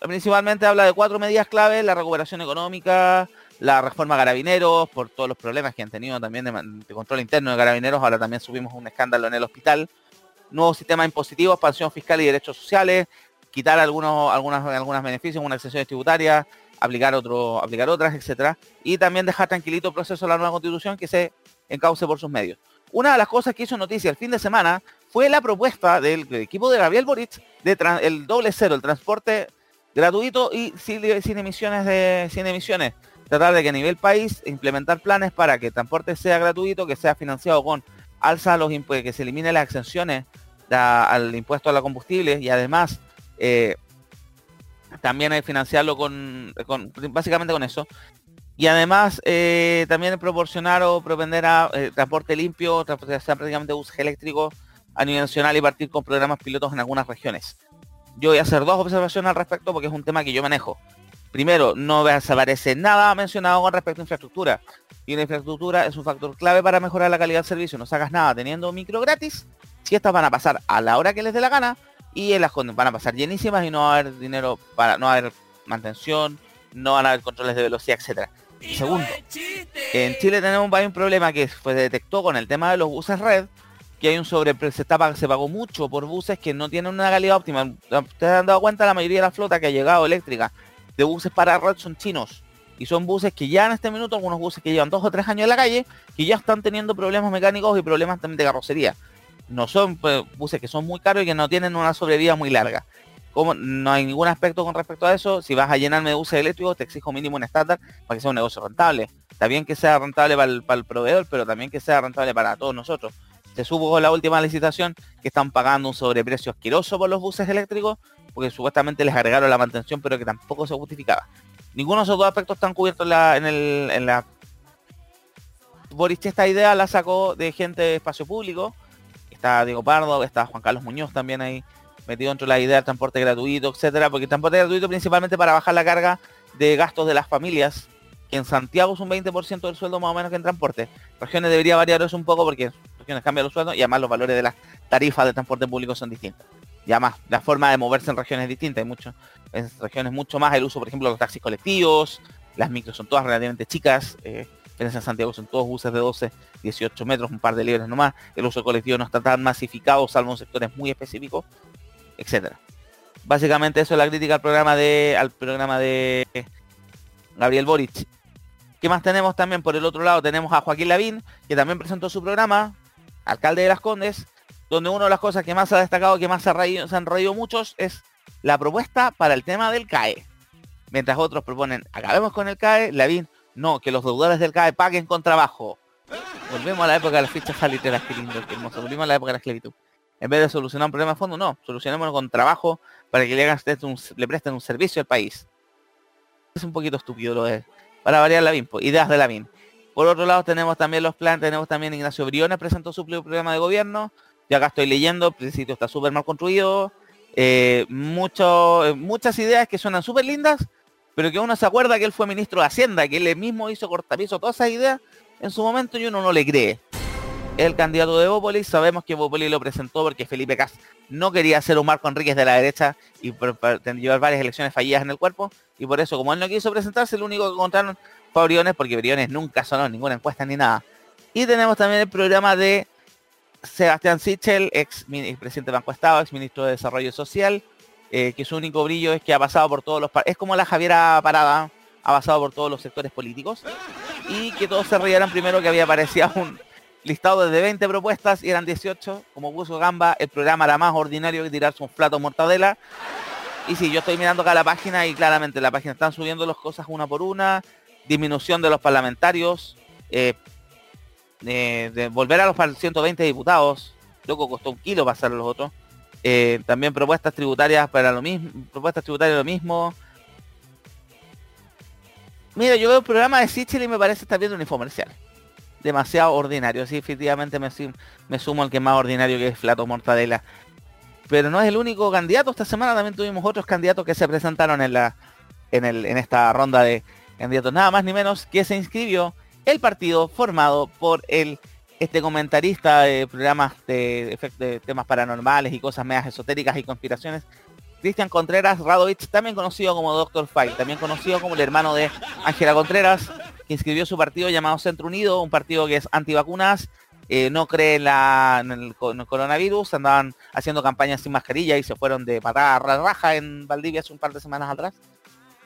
Principalmente habla de cuatro medidas clave, la recuperación económica, la reforma carabineros, por todos los problemas que han tenido también de, de control interno de carabineros, ahora también subimos un escándalo en el hospital, nuevo sistema impositivo, expansión fiscal y derechos sociales, quitar algunos, algunas, algunas beneficios, unas exenciones tributarias, aplicar otro, aplicar otras, etcétera, y también dejar tranquilito el proceso de la nueva constitución que se encauce por sus medios. Una de las cosas que hizo noticia el fin de semana fue la propuesta del equipo de Gabriel Boric de el doble cero, el transporte gratuito y sin, emisiones de sin emisiones. Tratar de que a nivel país implementar planes para que el transporte sea gratuito, que sea financiado con alza a los impu- que se eliminen las exenciones al impuesto a la combustible y además eh, también hay financiarlo con, básicamente con eso. Y además eh, también proporcionar o propender a eh, transporte limpio, transporte prácticamente bus eléctrico a nivel nacional y partir con programas pilotos en algunas regiones. Yo voy a hacer dos observaciones al respecto porque es un tema que yo manejo. Primero, no desaparece nada mencionado con respecto a infraestructura. Y la infraestructura es un factor clave para mejorar la calidad del servicio. No sacas nada teniendo micro gratis, si estas van a pasar a la hora que les dé la gana y en las van a pasar llenísimas y no va a haber dinero para, no va a haber mantención, no van a haber controles de velocidad, etcétera. Y segundo, en Chile tenemos un problema que se detectó con el tema de los buses red, que hay un sobre se, se pagó mucho por buses que no tienen una calidad óptima. Ustedes han dado cuenta la mayoría de la flota que ha llegado eléctrica de buses para red son chinos. Y son buses que ya en este minuto, algunos buses que llevan dos o tres años en la calle, que ya están teniendo problemas mecánicos y problemas también de carrocería. No son pues, buses que son muy caros y que no tienen una sobrevida muy larga. Como no hay ningún aspecto con respecto a eso, si vas a llenarme de buses eléctricos, te exijo mínimo un estándar para que sea un negocio rentable. Está bien que sea rentable para el, proveedor, pero también que sea rentable para todos nosotros. Se supo la última licitación que están pagando un sobreprecio asqueroso por los buses eléctricos, porque supuestamente les agregaron la mantención, pero que tampoco se justificaba. Ninguno de esos dos aspectos están cubiertos en el, en la... Boris esta idea la sacó de gente de espacio público. Está Diego Pardo, está Juan Carlos Muñoz también ahí metido dentro de la idea del transporte gratuito, etcétera, porque el transporte gratuito principalmente para bajar la carga de gastos de las familias, en Santiago es un 20% del sueldo más o menos que en transporte. Regiones debería variar un poco porque regiones cambian los sueldos y además los valores de las tarifas de transporte público son distintas. Y además la forma de moverse en regiones es distinta. Hay mucho, en regiones mucho más el uso, por ejemplo, de los taxis colectivos, las micros son todas relativamente chicas, eh, en Santiago son todos buses de 12, 18 metros, un par de libres nomás. El uso colectivo no está tan masificado, salvo en sectores muy específicos, etcétera. Básicamente eso es la crítica al programa de al programa de Gabriel Boric. ¿Qué más tenemos también? Por el otro lado tenemos a Joaquín Lavín, que también presentó su programa, alcalde de Las Condes, donde una de las cosas que más ha destacado, que más se, ha reído- se han reído muchos, es la propuesta para el tema del CAE. Mientras otros proponen, acabemos con el CAE, Lavín, no, que los deudores del CAE paguen con trabajo. Volvemos a la época de las fichas salitreras, qué lindo, qué hermoso. Volvimos a la época de la esclavitud. En vez de solucionar un problema a fondo, no, solucionémoslo con trabajo para que le, presten un servicio al país. Es un poquito estúpido lo de, para variar Lavín, po, ideas de Lavín. Por otro lado tenemos también los planes, tenemos también Ignacio Briones presentó su programa de gobierno. Ya acá estoy leyendo, el sitio está súper mal construido. eh, eh, muchas ideas que suenan súper lindas, pero que uno se acuerda que él fue ministro de Hacienda, que él mismo hizo cortapiso todas esas ideas en su momento y uno no le cree. El candidato de Bópolis, sabemos que Bópolis lo presentó porque Felipe Cas no quería ser un Marco Enríquez de la derecha y llevar varias elecciones fallidas en el cuerpo, y por eso, como él no quiso presentarse, el único que encontraron fue Briones, porque Briones nunca sonó ninguna encuesta ni nada. Y tenemos también el programa de Sebastián Sichel, ex presidente de Banco Estado, ex ministro de Desarrollo Social, eh, que su único brillo es que ha pasado por todos los... Es como la Javiera Parada, ha pasado por todos los sectores políticos. Y que todos se rieran primero que había aparecido un listado de 20 propuestas y eran 18. Como puso Gamba, el programa era más ordinario que tirarse un plato de mortadela. Y sí, yo estoy mirando acá la página y claramente la página están subiendo las cosas una por una. Disminución de los parlamentarios. eh, eh, de volver a los par- 120 diputados. Loco, costó un kilo pasar a los otros. Eh, también propuestas tributarias para lo mismo. Propuestas tributarias lo mismo. Mira, yo veo el programa de Sichel y me parece estar viendo un infomercial. Demasiado ordinario. Sí, efectivamente me, me sumo al que más ordinario que es Flato Mortadela. Pero no es el único candidato. Esta semana también tuvimos otros candidatos que se presentaron en la en, el, en esta ronda de candidatos. Nada más ni menos que se inscribió el partido formado por el este comentarista de programas de, de temas paranormales y cosas medias esotéricas y conspiraciones. Cristian Contreras Radovich, también conocido como Doctor File, también conocido como el hermano de Ángela Contreras, que inscribió su partido llamado Centro Unido, un partido que es antivacunas, eh, no cree en, el, en el coronavirus, andaban haciendo campañas sin mascarilla y se fueron de patada a raja en Valdivia hace un par de semanas atrás.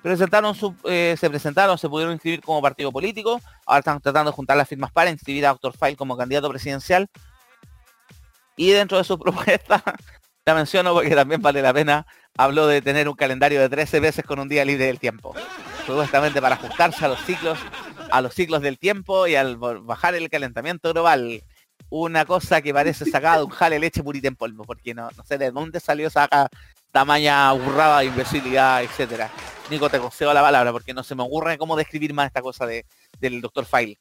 Presentaron eh, se presentaron, se pudieron inscribir como partido político, ahora están tratando de juntar las firmas para inscribir a Doctor File como candidato presidencial. Y dentro de su propuesta, la menciono porque también vale la pena, habló de tener un calendario de 13 meses con un día libre del tiempo. Supuestamente para ajustarse a los ciclos, a los ciclos del tiempo y al bajar el calentamiento global. Una cosa que parece sacada de un jale leche purita en polvo, porque no, no sé de dónde salió esa tamaña burrada, imbecilidad, etcétera. Nico, te concedo la palabra porque no se me ocurre cómo describir más esta cosa de, del doctor File.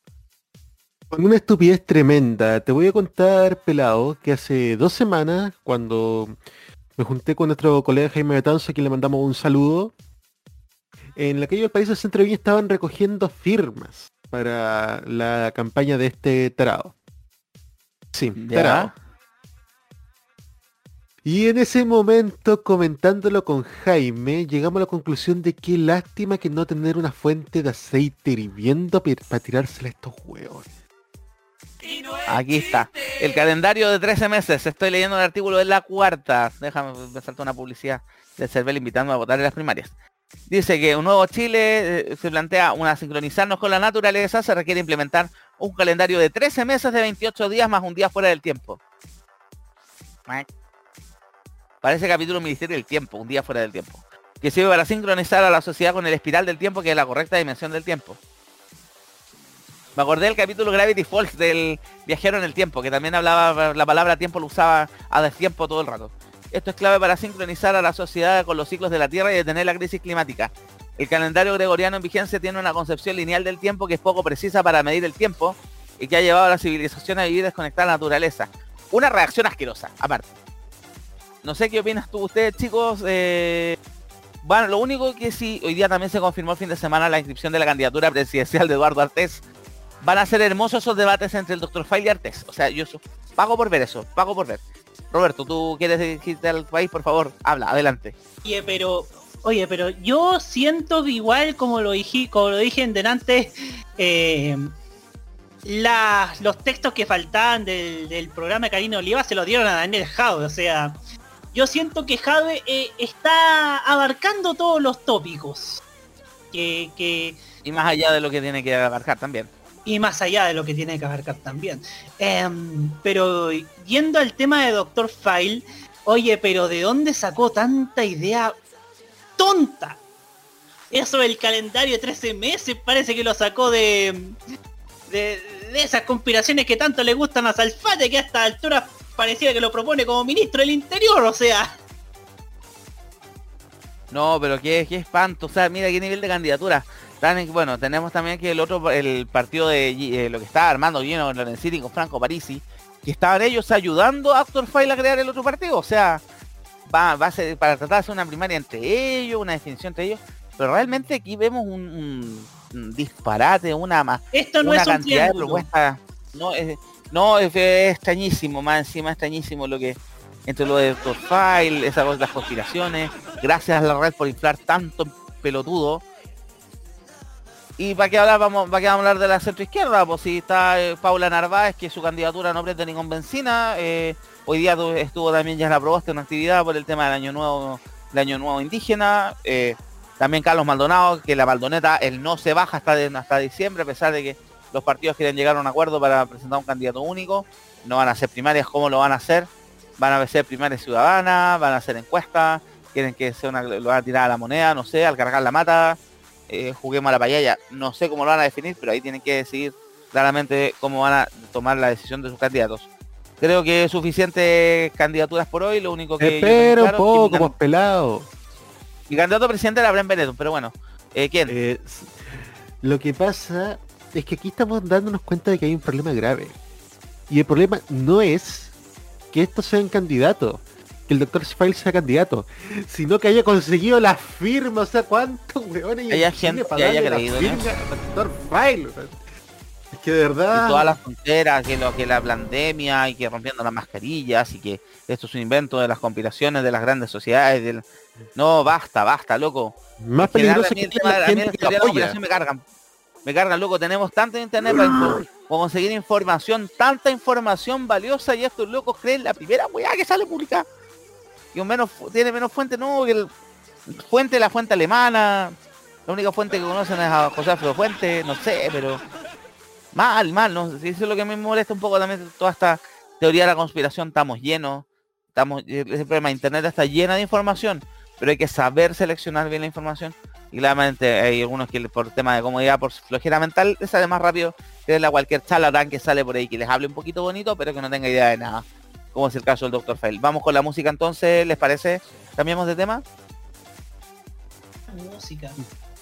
Con una estupidez tremenda. Te voy a contar, pelado, que hace dos semanas, cuando me junté con nuestro colega Jaime Betanzo, a quien le mandamos un saludo, en aquellos países centro de Viña estaban recogiendo firmas para la campaña de este tarado. Sí, Ya. Y en ese momento, comentándolo con Jaime, llegamos a la conclusión de qué lástima que no tener una fuente de aceite hirviendo para tirársela a estos huevos. Aquí está. El calendario de 13 meses. Estoy leyendo el artículo de la cuarta. Déjame, me una publicidad de Cervel invitándome a votar en las primarias. Dice que un nuevo Chile eh, se plantea una sincronizarnos con la naturaleza. Se requiere implementar un calendario de 13 meses de 28 días más un día fuera del tiempo. Mac. Parece capítulo Ministerio del Tiempo, un día fuera del tiempo. Que sirve para sincronizar a la sociedad con el espiral del tiempo, que es la correcta dimensión del tiempo. Me acordé del capítulo Gravity Falls del viajero en el tiempo, que también hablaba, la palabra tiempo lo usaba a destiempo todo el rato. Esto es clave para sincronizar a la sociedad con los ciclos de la Tierra y detener la crisis climática. El calendario gregoriano en vigencia tiene una concepción lineal del tiempo que es poco precisa para medir el tiempo y que ha llevado a la civilización a vivir desconectada a la naturaleza. Una reacción asquerosa, aparte. No sé qué opinas tú, ustedes chicos. eh, Bueno, lo único que sí, hoy día también se confirmó el fin de semana la inscripción de la candidatura presidencial de Eduardo Artés. Van a ser hermosos esos debates entre el doctor File y Artés. O sea, yo pago por ver eso, pago por ver. Roberto, tú quieres dirigirte al país, por favor, habla, adelante. Oye, pero, oye, pero yo siento que igual como lo dije, como lo dije en delante, eh, los textos que faltaban del, programa de Karina Oliva se los dieron a Daniel Jadwe, o sea, yo siento que Jadwe eh, está abarcando todos los tópicos. Que, que, Y más allá de lo que tiene que abarcar también. y más allá de lo que tiene que abarcar también. Em, pero yendo al tema de Doctor File, oye, pero ¿de dónde sacó tanta idea tonta? Eso del calendario de 13 meses parece que lo sacó de, de, de esas conspiraciones que tanto le gustan a Salfate, que a esta altura pareciera que lo propone como ministro del Interior, o sea... No, pero qué, qué espanto. O sea, mira qué nivel de candidatura. Tan en- bueno, tenemos también que el otro, el partido de eh, lo que estaba armando lleno Lorenzini con Franco Parisi, que estaban ellos ayudando a Actor File a crear el otro partido. O sea, va, va a ser para tratar de hacer una primaria entre ellos, una definición entre ellos. Pero realmente aquí vemos un, un- un disparate, una más. Esto no una es un cantidad de propuestas. No, es, no es, es extrañísimo, más encima extrañísimo lo que entre lo de Doctor File, esas las conspiraciones, gracias a la red por inflar tanto pelotudo. ¿Y para qué hablar? Vamos, ¿para qué vamos a hablar de la centro izquierda? Pues si está eh, Paula Narváez, que su candidatura no prende ningún benzina. eh, hoy día tu- estuvo también ya la probaste una actividad por el tema del año nuevo, del año nuevo indígena. eh, también Carlos Maldonado, que la Maldoneta, él no se baja hasta, hasta diciembre, a pesar de que los partidos quieren llegar a un acuerdo para presentar un candidato único. No van a hacer primarias, ¿cómo lo van a hacer? Van a ser primarias ciudadanas, van a hacer encuestas, quieren que sea una, lo van a tirar a la moneda, no sé, al cargar la mata, eh, juguemos a la payaya. No sé cómo lo van a definir, pero ahí tienen que decidir claramente cómo van a tomar la decisión de sus candidatos. Creo que suficientes candidaturas por hoy, lo único que... un claro que mi poco, pues pelado. mi candidato a presidente era Bren Benetton, pero bueno. Eh, ¿Quién? Eh, lo que pasa es que aquí estamos dándonos cuenta de que hay un problema grave. Y el problema no es que estos sean candidatos, que el doctor File sea candidato, sino que haya conseguido la firma. O sea, ¿cuántos weones hay gente para que haya la creído en firma al doctor File? Es que de y verdad... todas las fronteras, que lo que la pandemia y que rompiendo las mascarillas y que esto es un invento de las conspiraciones de las grandes sociedades. Del... No, basta, basta, loco. Más peligroso que la gente la me cargan. Me cargan, loco. Tenemos tanto internet para, conseguir información, tanta información valiosa y estos locos creen la primera weá que sale publicada. Que un menos tiene menos fuente, no, que el fuente, la fuente alemana. La única fuente que conocen es a José Alfredo Fuente, no sé, pero mal, mal, no sé, eso es lo que me molesta un poco también toda esta teoría de la conspiración, estamos llenos, estamos, el problema, internet está llena de información, pero hay que saber seleccionar bien la información y claramente hay algunos que por tema de comodidad, por flojera mental, les sale más rápido creerle a cualquier charlatán que sale por ahí, que les hable un poquito bonito, pero que no tenga idea de nada, como es el caso del Dr. Fail. Vamos con la música entonces, ¿les parece? ¿Cambiamos de tema? Música.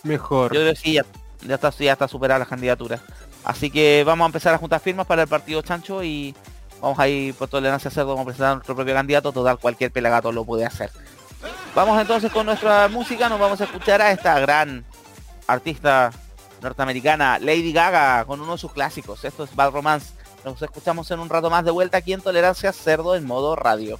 Mejor. Yo creo que sí, ya, ya está, ya está superada las candidaturas. Así que vamos a empezar a juntar firmas para el partido Chancho y vamos a ir por tolerancia cerdo, vamos a presentar a nuestro propio candidato, total cualquier pelagato lo puede hacer. Vamos entonces con nuestra música, nos vamos a escuchar a esta gran artista norteamericana, Lady Gaga, con uno de sus clásicos. Esto es Bad Romance. Nos escuchamos en un rato más de vuelta aquí en Tolerancia Cerdo en modo radio.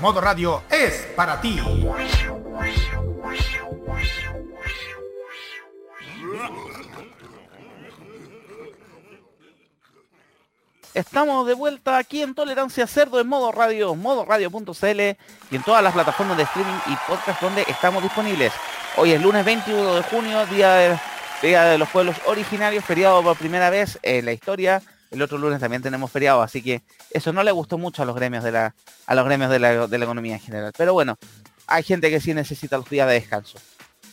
Modo Radio es para ti. Estamos de vuelta aquí en Tolerancia Cerdo en modo radio, modo radio.cl y en todas las plataformas de streaming y podcast donde estamos disponibles. Hoy es lunes 21 de junio, día de, día de los pueblos originarios, feriado por primera vez en la historia. El otro lunes también tenemos feriado, así que eso no le gustó mucho a los gremios de la, a los gremios de la, de la economía en general. Pero bueno, hay gente que sí necesita los días de descanso.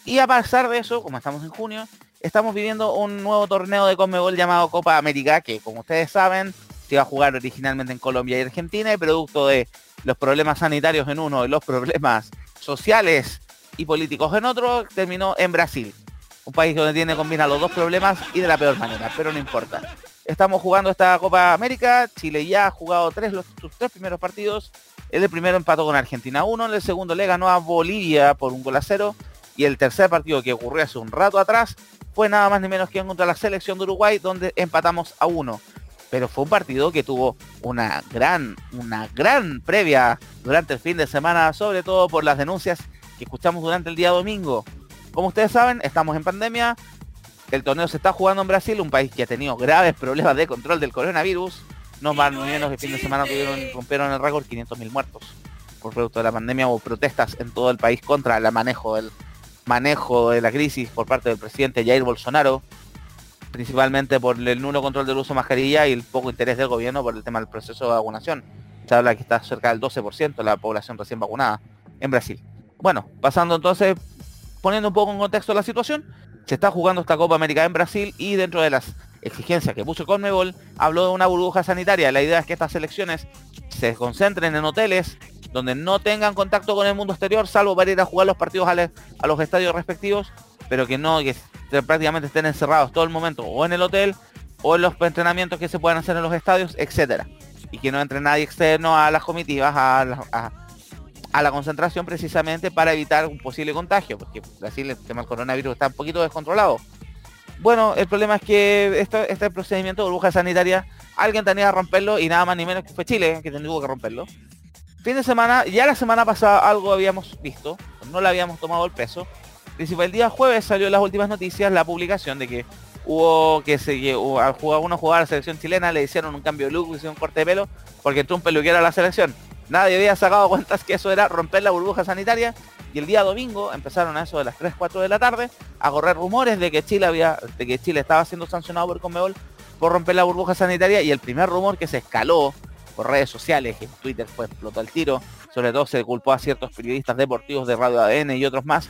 Y a pesar de eso, como estamos en junio, estamos viviendo un nuevo torneo de Conmebol llamado Copa América, que como ustedes saben, se iba a jugar originalmente en Colombia y Argentina y producto de los problemas sanitarios en uno y los problemas sociales y políticos en otro, terminó en Brasil. Un país donde tiene combina los dos problemas y de la peor manera, pero no importa. Estamos jugando esta Copa América, Chile ya ha jugado tres, los, sus tres primeros partidos. El primero empató con Argentina 1, el segundo le ganó a Bolivia por un gol a cero y el tercer partido que ocurrió hace un rato atrás fue nada más ni menos que contra la selección de Uruguay donde empatamos a uno. Pero fue un partido que tuvo una gran, una gran previa durante el fin de semana, sobre todo por las denuncias que escuchamos durante el día domingo. Como ustedes saben, estamos en pandemia. El torneo se está jugando en Brasil, un país que ha tenido graves problemas de control del coronavirus. No más ni menos que el fin de semana tuvieron, rompieron el récord 500.000 muertos. Por producto de la pandemia hubo protestas en todo el país contra el manejo del manejo de la crisis por parte del presidente Jair Bolsonaro, principalmente por el nulo control del uso de mascarilla y el poco interés del gobierno por el tema del proceso de vacunación. Se habla que está cerca del 12% de la población recién vacunada en Brasil. Bueno, pasando entonces, poniendo un poco en contexto la situación, se está jugando esta Copa América en Brasil y dentro de las exigencias que puso Conmebol, habló de una burbuja sanitaria. La idea es que estas selecciones se concentren en hoteles donde no tengan contacto con el mundo exterior, salvo para ir a jugar los partidos a, los estadios respectivos, pero que no, que prácticamente estén encerrados todo el momento o en el hotel o en los entrenamientos que se puedan hacer en los estadios, etcétera. Y que no entre nadie externo a las comitivas, a, a- a la concentración precisamente para evitar un posible contagio, porque Brasil el tema del coronavirus está un poquito descontrolado. Bueno, el problema es que esto- este procedimiento de burbuja sanitaria, alguien tenía que romperlo y nada más ni menos que fue Chile que tuvo que romperlo. Fin de semana, ya la semana pasada algo habíamos visto, no le habíamos tomado el peso. Principal el día jueves salió en las últimas noticias la publicación de que hubo que se lle- al jugar uno jugar a la selección chilena le hicieron un cambio de look, hicieron un corte de pelo, porque entró un peluquero a la selección. Nadie había sacado cuentas que eso era romper la burbuja sanitaria. Y el día domingo empezaron a eso de las 3, 4 de la tarde a correr rumores de que Chile había, de que Chile estaba siendo sancionado por Conmebol por romper la burbuja sanitaria. Y el primer rumor que se escaló por redes sociales, en Twitter fue explotó el tiro, sobre todo se culpó a ciertos periodistas deportivos de Radio ADN y otros más.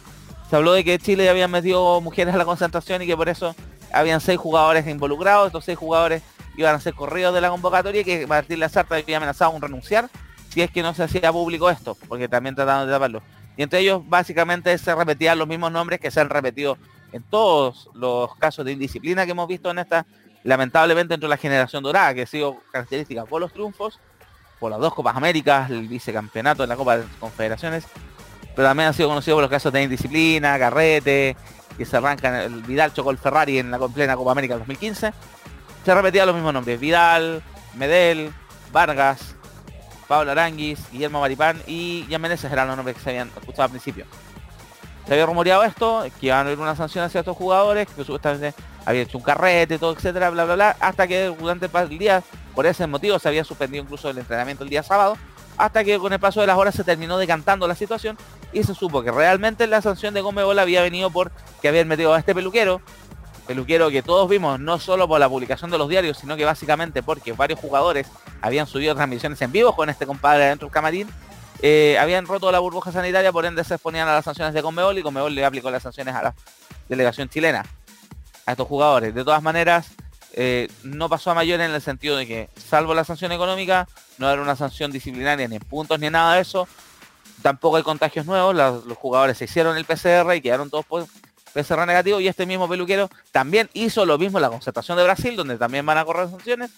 Se habló de que Chile había metido mujeres a la concentración y que por eso habían seis jugadores involucrados, estos seis jugadores iban a ser corridos de la convocatoria y que Martín Lazarta había amenazado con renunciar si es que no se hacía público esto, porque también trataban de taparlo. Y entre ellos básicamente se repetían los mismos nombres que se han repetido en todos los casos de indisciplina que hemos visto en esta, lamentablemente entre la generación dorada, que ha sido característica por los triunfos, por las dos Copas Américas, el vicecampeonato de la Copa de Confederaciones, pero también ha sido conocido por los casos de indisciplina, carrete, que se arrancan, el Vidal chocó el Ferrari en la plena Copa América del 2015. Se repetían los mismos nombres, Vidal, Medel, Vargas, Pablo Aranguis, Guillermo Maripán y Jan eran los nombres que se habían escuchado al principio. Se había rumoreado esto, que iban a haber una sanción hacia estos jugadores, que supuestamente había hecho un carrete, todo, etcétera, bla, bla, bla, hasta que durante el día, por ese motivo, se había suspendido incluso el entrenamiento el día sábado, hasta que con el paso de las horas se terminó decantando la situación y se supo que realmente la sanción de Comebol había venido por que habían metido a este peluquero, peluquero que todos vimos no solo por la publicación de los diarios, sino que básicamente porque varios jugadores habían subido transmisiones en vivo con este compadre dentro del camarín, eh, habían roto la burbuja sanitaria, por ende se exponían a las sanciones de Conmebol y Conmebol le aplicó las sanciones a la delegación chilena, a estos jugadores. De todas maneras, eh, no pasó a mayor en el sentido de que, salvo la sanción económica, no era una sanción disciplinaria ni en puntos ni nada de eso. tampoco hay contagios nuevos, los, jugadores se hicieron el PCR y quedaron todos po- PCR negativos y este mismo peluquero también hizo lo mismo en la concentración de Brasil, donde también van a correr sanciones.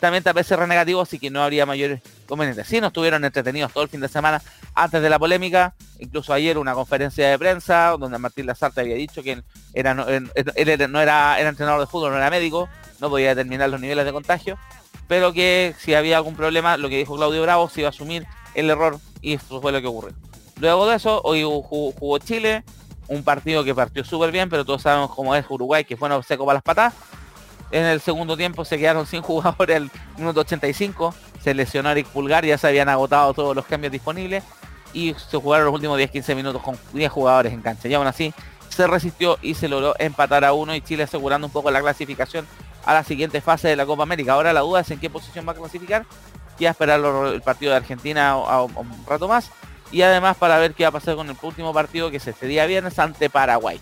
También está PCR negativo, así que no habría mayores convenientes. Sí, nos estuvieron entretenidos todo el fin de semana antes de la polémica, incluso ayer una conferencia de prensa donde Martín Lazarte había dicho que él, era, no, era- entrenador de fútbol, no era médico, no podía determinar los niveles de contagio, pero que si había algún problema, lo que dijo Claudio Bravo, se iba a asumir el error y eso fue lo que ocurrió. Luego de eso, hoy jugó Chile, un partido que partió súper bien, pero todos sabemos cómo es Uruguay, que fue bueno, seco para las patas. En el segundo tiempo se quedaron sin jugadores al minuto 85, se lesionó Eric Pulgar, ya se habían agotado todos los cambios disponibles y se jugaron los últimos 10-15 minutos con 10 jugadores en cancha. Y aún así se resistió y se logró empatar a uno y Chile asegurando un poco la clasificación a la siguiente fase de la Copa América. Ahora la duda es en qué posición va a clasificar y a esperar el partido de Argentina un rato más y además para ver qué va a pasar con el último partido que es este día viernes ante Paraguay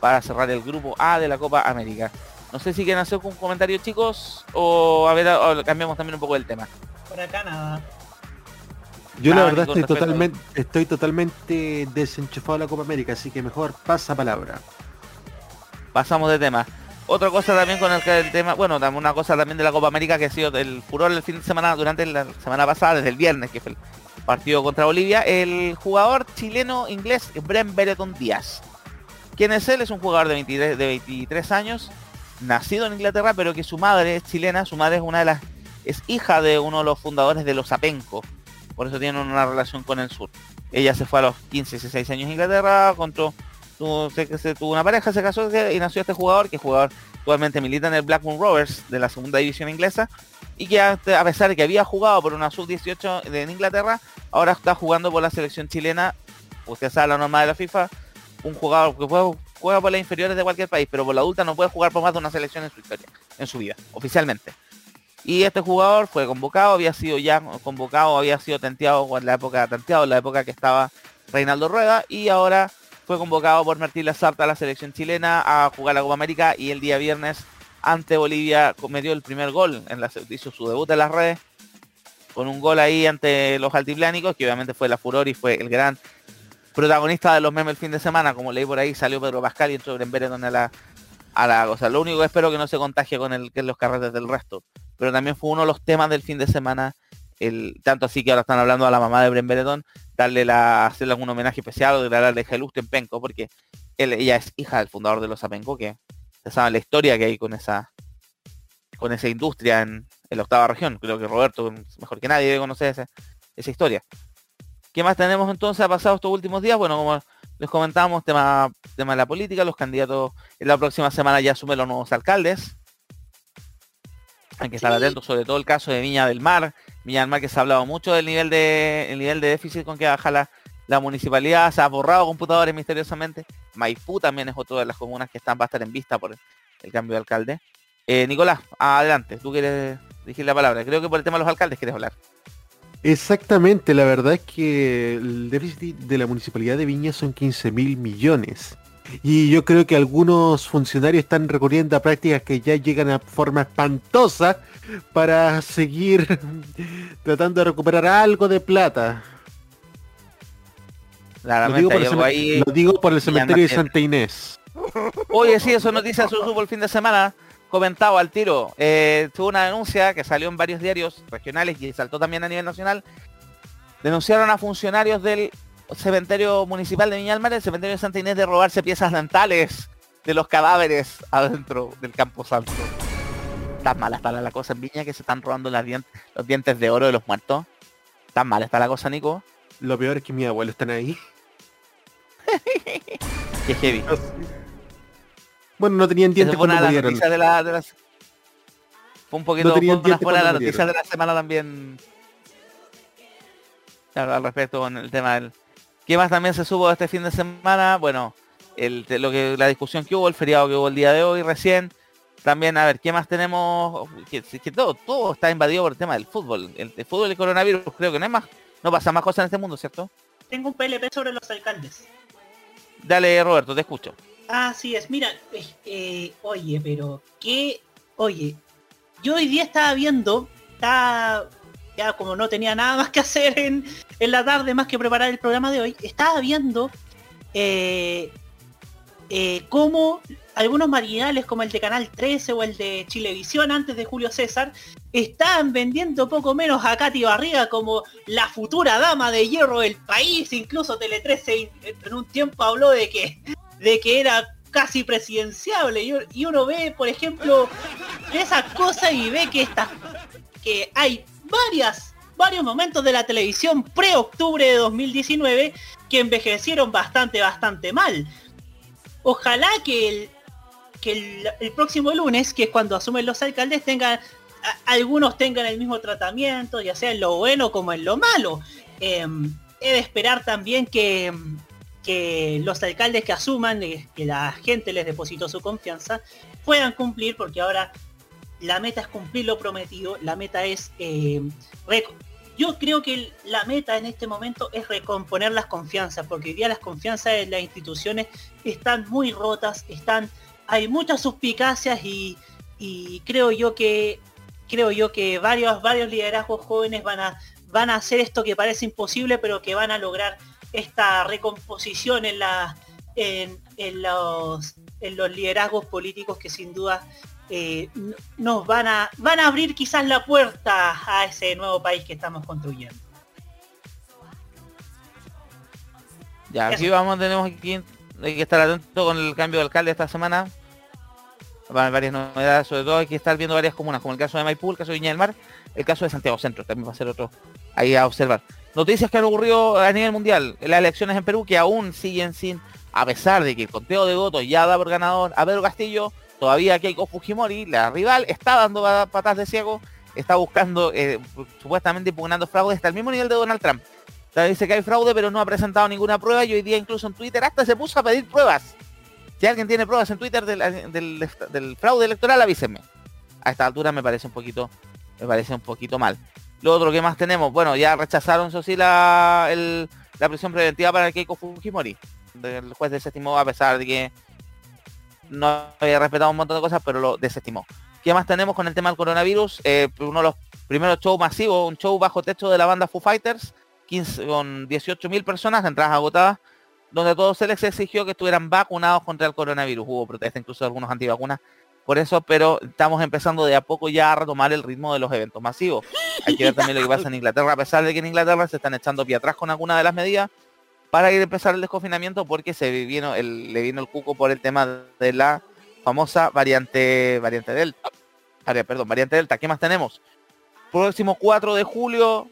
para cerrar el grupo A de la Copa América. No sé si quieren hacer un comentario chicos o a ver o cambiamos también un poco el tema. Por acá nada. Yo la verdad estoy totalmente, estoy totalmente desenchufado de la Copa América, así que mejor pasa palabra. Pasamos de tema. Otra cosa también con el, que el tema, bueno, una cosa también de la Copa América que ha sido el furor el fin de semana, durante la semana pasada, desde el viernes, que fue el partido contra Bolivia, el jugador chileno inglés Bren Bereton Díaz. ¿Quién es él? Es un jugador de 23, de 23 años, nacido en Inglaterra, pero que su madre es chilena, su madre es una de las, es hija de uno de los fundadores de los Apenco, por eso tienen una relación con el sur. Ella se fue a los 15, 16 años a Inglaterra, contó tuvo, se, se tuvo una pareja, se casó y nació este jugador, que es jugador actualmente milita en el Blackburn Rovers de la segunda división inglesa y que a, pesar de que había jugado por una sub-18 de- en Inglaterra, ahora está jugando por la selección chilena, usted sabe la norma de la FIFA, un jugador que juega, juega por las inferiores de cualquier país, pero por la adulta no puede jugar por más de una selección en su historia, en su vida, oficialmente. Y este jugador fue convocado, había sido ya convocado, había sido tanteado en la época, tanteado en la época que estaba Reinaldo Rueda y ahora fue convocado por Martín Lazarta a la selección chilena a jugar la Copa América y el día viernes ante Bolivia cometió el primer gol, en la, hizo su debut en las redes con un gol ahí ante los altiplánicos, que obviamente fue la furor y fue el gran protagonista de los memes el fin de semana, como leí por ahí, salió Pedro Pascal y entró Bereton a la a la cosa. Lo único que espero que no se contagie con el que los carretes del resto. Pero también fue uno de los temas del fin de semana. El, tanto así que ahora están hablando a la mamá de Bren Bereton, darle la, hacerle algún homenaje especial o declararle Geluste en Penco, porque él, ella es hija del fundador de los Apenco, que se sabe la historia que hay con esa con esa industria en, en la octava región. Creo que Roberto, mejor que nadie, debe conocer esa, esa historia. ¿Qué más tenemos entonces ha pasado estos últimos días? Bueno, como les comentábamos, tema, tema de la política, los candidatos en la próxima semana ya asumen los nuevos alcaldes. Hay que estar Sí. atentos, sobre todo el caso de Viña del Mar. Viña del Mar que se ha hablado mucho del nivel de el nivel de déficit con que baja la, la municipalidad, se ha borrado computadores misteriosamente. Maipú también es otra de las comunas que están va a estar en vista por el, cambio de alcalde. Eh, Nicolás, adelante, tú quieres dirigir la palabra. Creo que por el tema de los alcaldes quieres hablar. Exactamente, la verdad es que el déficit de la municipalidad de Viña son 15 mil millones. Y yo creo que algunos funcionarios están recurriendo a prácticas que ya llegan a forma espantosa para seguir tratando de recuperar algo de plata. Lo digo, por ahí- lo digo por el cementerio de. Santa Inés. Oye, sí, eso noticias se supo el fin de semana. Comentado al tiro. Eh, tuvo una denuncia que salió en varios diarios regionales y saltó también a nivel nacional. Denunciaron a funcionarios del cementerio municipal de Viña del Mar, el cementerio de Santa Inés, de robarse piezas dentales de los cadáveres adentro del Campo Santo. Tan mala está la cosa en Viña que se están robando las los dientes de oro de los muertos. Tan mala está la cosa, Nico. Lo peor es que mis abuelos están ahí. Heavy. Bueno, no tenían dientes cuando de las murieron. de la, de las- Fue un poquito No tenían dientes la noticia de la semana también. Claro, al respecto con el tema del. ¿Qué más también se supo este fin de semana? Bueno, el, de lo que la discusión que hubo, el feriado que hubo el día de hoy recién. También, a ver, ¿qué más tenemos? Que, que todo, todo está invadido por el tema del fútbol. El, el fútbol y el coronavirus, creo que no hay más, no pasa más cosas en este mundo, ¿cierto? Tengo un PLP sobre los alcaldes. Dale, Roberto, te escucho. Así es, mira, eh, oye, pero qué, oye, yo hoy día estaba viendo, estaba ya como no tenía nada más que hacer en, en la tarde más que preparar el programa de hoy, estaba viendo eh, eh, cómo algunos marinales como el de Canal 13 o el de Chilevisión antes de Julio César estaban vendiendo poco menos a Katy Barriga como la futura dama de hierro del país, incluso Tele 13 en un tiempo habló de que, de que era casi presidenciable y, uno ve por ejemplo esas cosas y ve que hay varias varios momentos de la televisión pre-octubre de 2019 que envejecieron bastante, bastante mal. Ojalá que el, que el, próximo lunes, que es cuando asumen los alcaldes, tengan algunos tengan el mismo tratamiento, ya sea en lo bueno como en lo malo. Eh, he de esperar también que, que los alcaldes que asuman, eh, que la gente les depositó su confianza, puedan cumplir, porque ahora la meta es cumplir lo prometido, la meta es... eh, yo creo que la meta en este momento es recomponer las confianzas, porque hoy día las confianzas en las instituciones están muy rotas, están, hay muchas suspicacias y, creo yo que creo yo que varios, varios liderazgos jóvenes van a, van a hacer esto que parece imposible, pero que van a lograr esta recomposición en la en los en los liderazgos políticos que sin duda eh, nos van a van a abrir quizás la puerta a ese nuevo país que estamos construyendo. Ya, aquí Eso. vamos, tenemos aquí, hay que estar atento con el cambio de alcalde esta semana. Van a haber varias novedades, sobre todo hay que estar viendo varias comunas, como el caso de Maipú, el caso de Viña del Mar, el caso de Santiago Centro, también va a ser otro ahí a observar. Noticias que han ocurrido a nivel mundial, las elecciones en Perú que aún siguen sin, a pesar de que el conteo de votos ya da por ganador a Pedro Castillo, todavía Keiko Fujimori, la rival, está dando pa- patas de ciego, está buscando, eh, supuestamente impugnando fraude hasta el mismo nivel de Donald Trump. Dice que hay fraude, pero no ha presentado ninguna prueba y hoy día incluso en Twitter hasta se puso a pedir pruebas. Si alguien tiene pruebas en Twitter del, del- del fraude electoral, avísenme. A esta altura me parece un poquito, me parece un poquito mal. Lo otro que más tenemos, bueno, ya rechazaron, eso sí, la, la prisión preventiva para Keiko Fujimori. El juez desestimó a pesar de que no había respetado un montón de cosas, pero lo desestimó. ¿Qué más tenemos con el tema del coronavirus? Eh, uno de los primeros shows masivos, un show bajo techo de la banda Foo Fighters, 15, con 18.000 personas, entradas agotadas, donde todos se les exigió que estuvieran vacunados contra el coronavirus. Hubo protesta incluso de algunos antivacunas por eso, pero estamos empezando de a poco ya a retomar el ritmo de los eventos masivos. Hay que ver también lo que pasa en Inglaterra, a pesar de que en Inglaterra se están echando pie atrás con alguna de las medidas para ir a empezar el desconfinamiento porque se vino el, le vino el cuco por el tema de la famosa variante variante Delta. Vari- Perdón, variante Delta. ¿Qué más tenemos? Próximo 4 de julio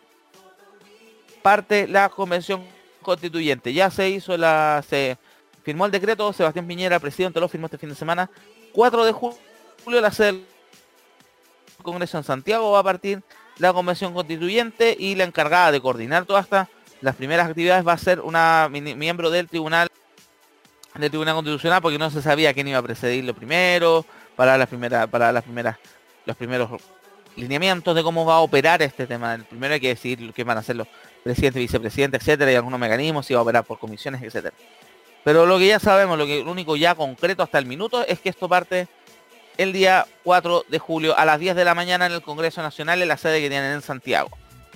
parte la convención constituyente. Ya se hizo la se firmó el decreto, Sebastián Piñera, presidente, lo firmó este fin de semana. 4 de ju- julio la sede del Congreso en Santiago va a partir la convención constituyente y la encargada de coordinar todas estas las primeras actividades va a ser una miembro del tribunal del tribunal constitucional porque no se sabía quién iba a precedirlo primero para las primeras para las primeras los primeros lineamientos de cómo va a operar este tema el primero hay que decidir qué van a hacer los presidentes vicepresidentes etcétera y algunos mecanismos si va a operar por comisiones etcétera pero lo que ya sabemos lo que lo único ya concreto hasta el minuto es que esto parte el día 4 de julio a las 10 de la mañana en el Congreso Nacional en la sede que tienen en Santiago.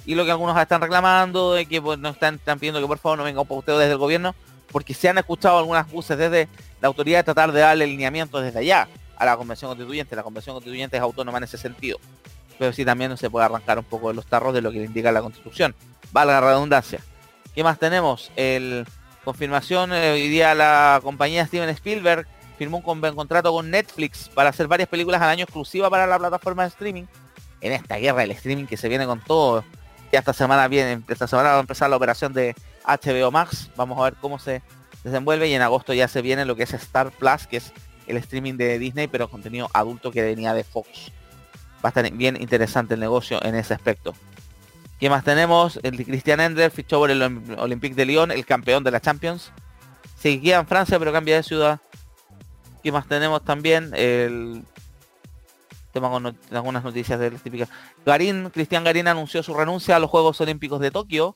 Y lo que algunos están reclamando de que pues, no están, están pidiendo que por favor no venga un posteo desde el gobierno, porque se han escuchado algunas voces desde la autoridad de tratar de darle lineamientos desde allá a la Convención Constituyente. La Convención Constituyente es autónoma en ese sentido. Pero sí también se puede arrancar un poco de los tarros de lo que le indica la Constitución. Valga la redundancia. ¿Qué más tenemos? El confirmación, eh, hoy día la compañía Steven Spielberg firmó un conven- contrato con Netflix para hacer varias películas al año exclusiva para la plataforma de streaming. En esta guerra del streaming que se viene con todo. Ya esta semana viene, esta semana va a empezar la operación de HBO Max. Vamos a ver cómo se desenvuelve y en agosto ya se viene lo que es Star Plus, que es el streaming de Disney, pero contenido adulto que venía de Fox. Va a estar bien interesante el negocio en ese aspecto. ¿Qué más tenemos? El Christian Ender fichó por el Olympique de Lyon, el campeón de la Champions. Seguía en Francia, pero cambia de ciudad. ¿Qué más tenemos también? El tema con algunas noticias de las típicas. Garín, Cristian Garín anunció su renuncia a los Juegos Olímpicos de Tokio.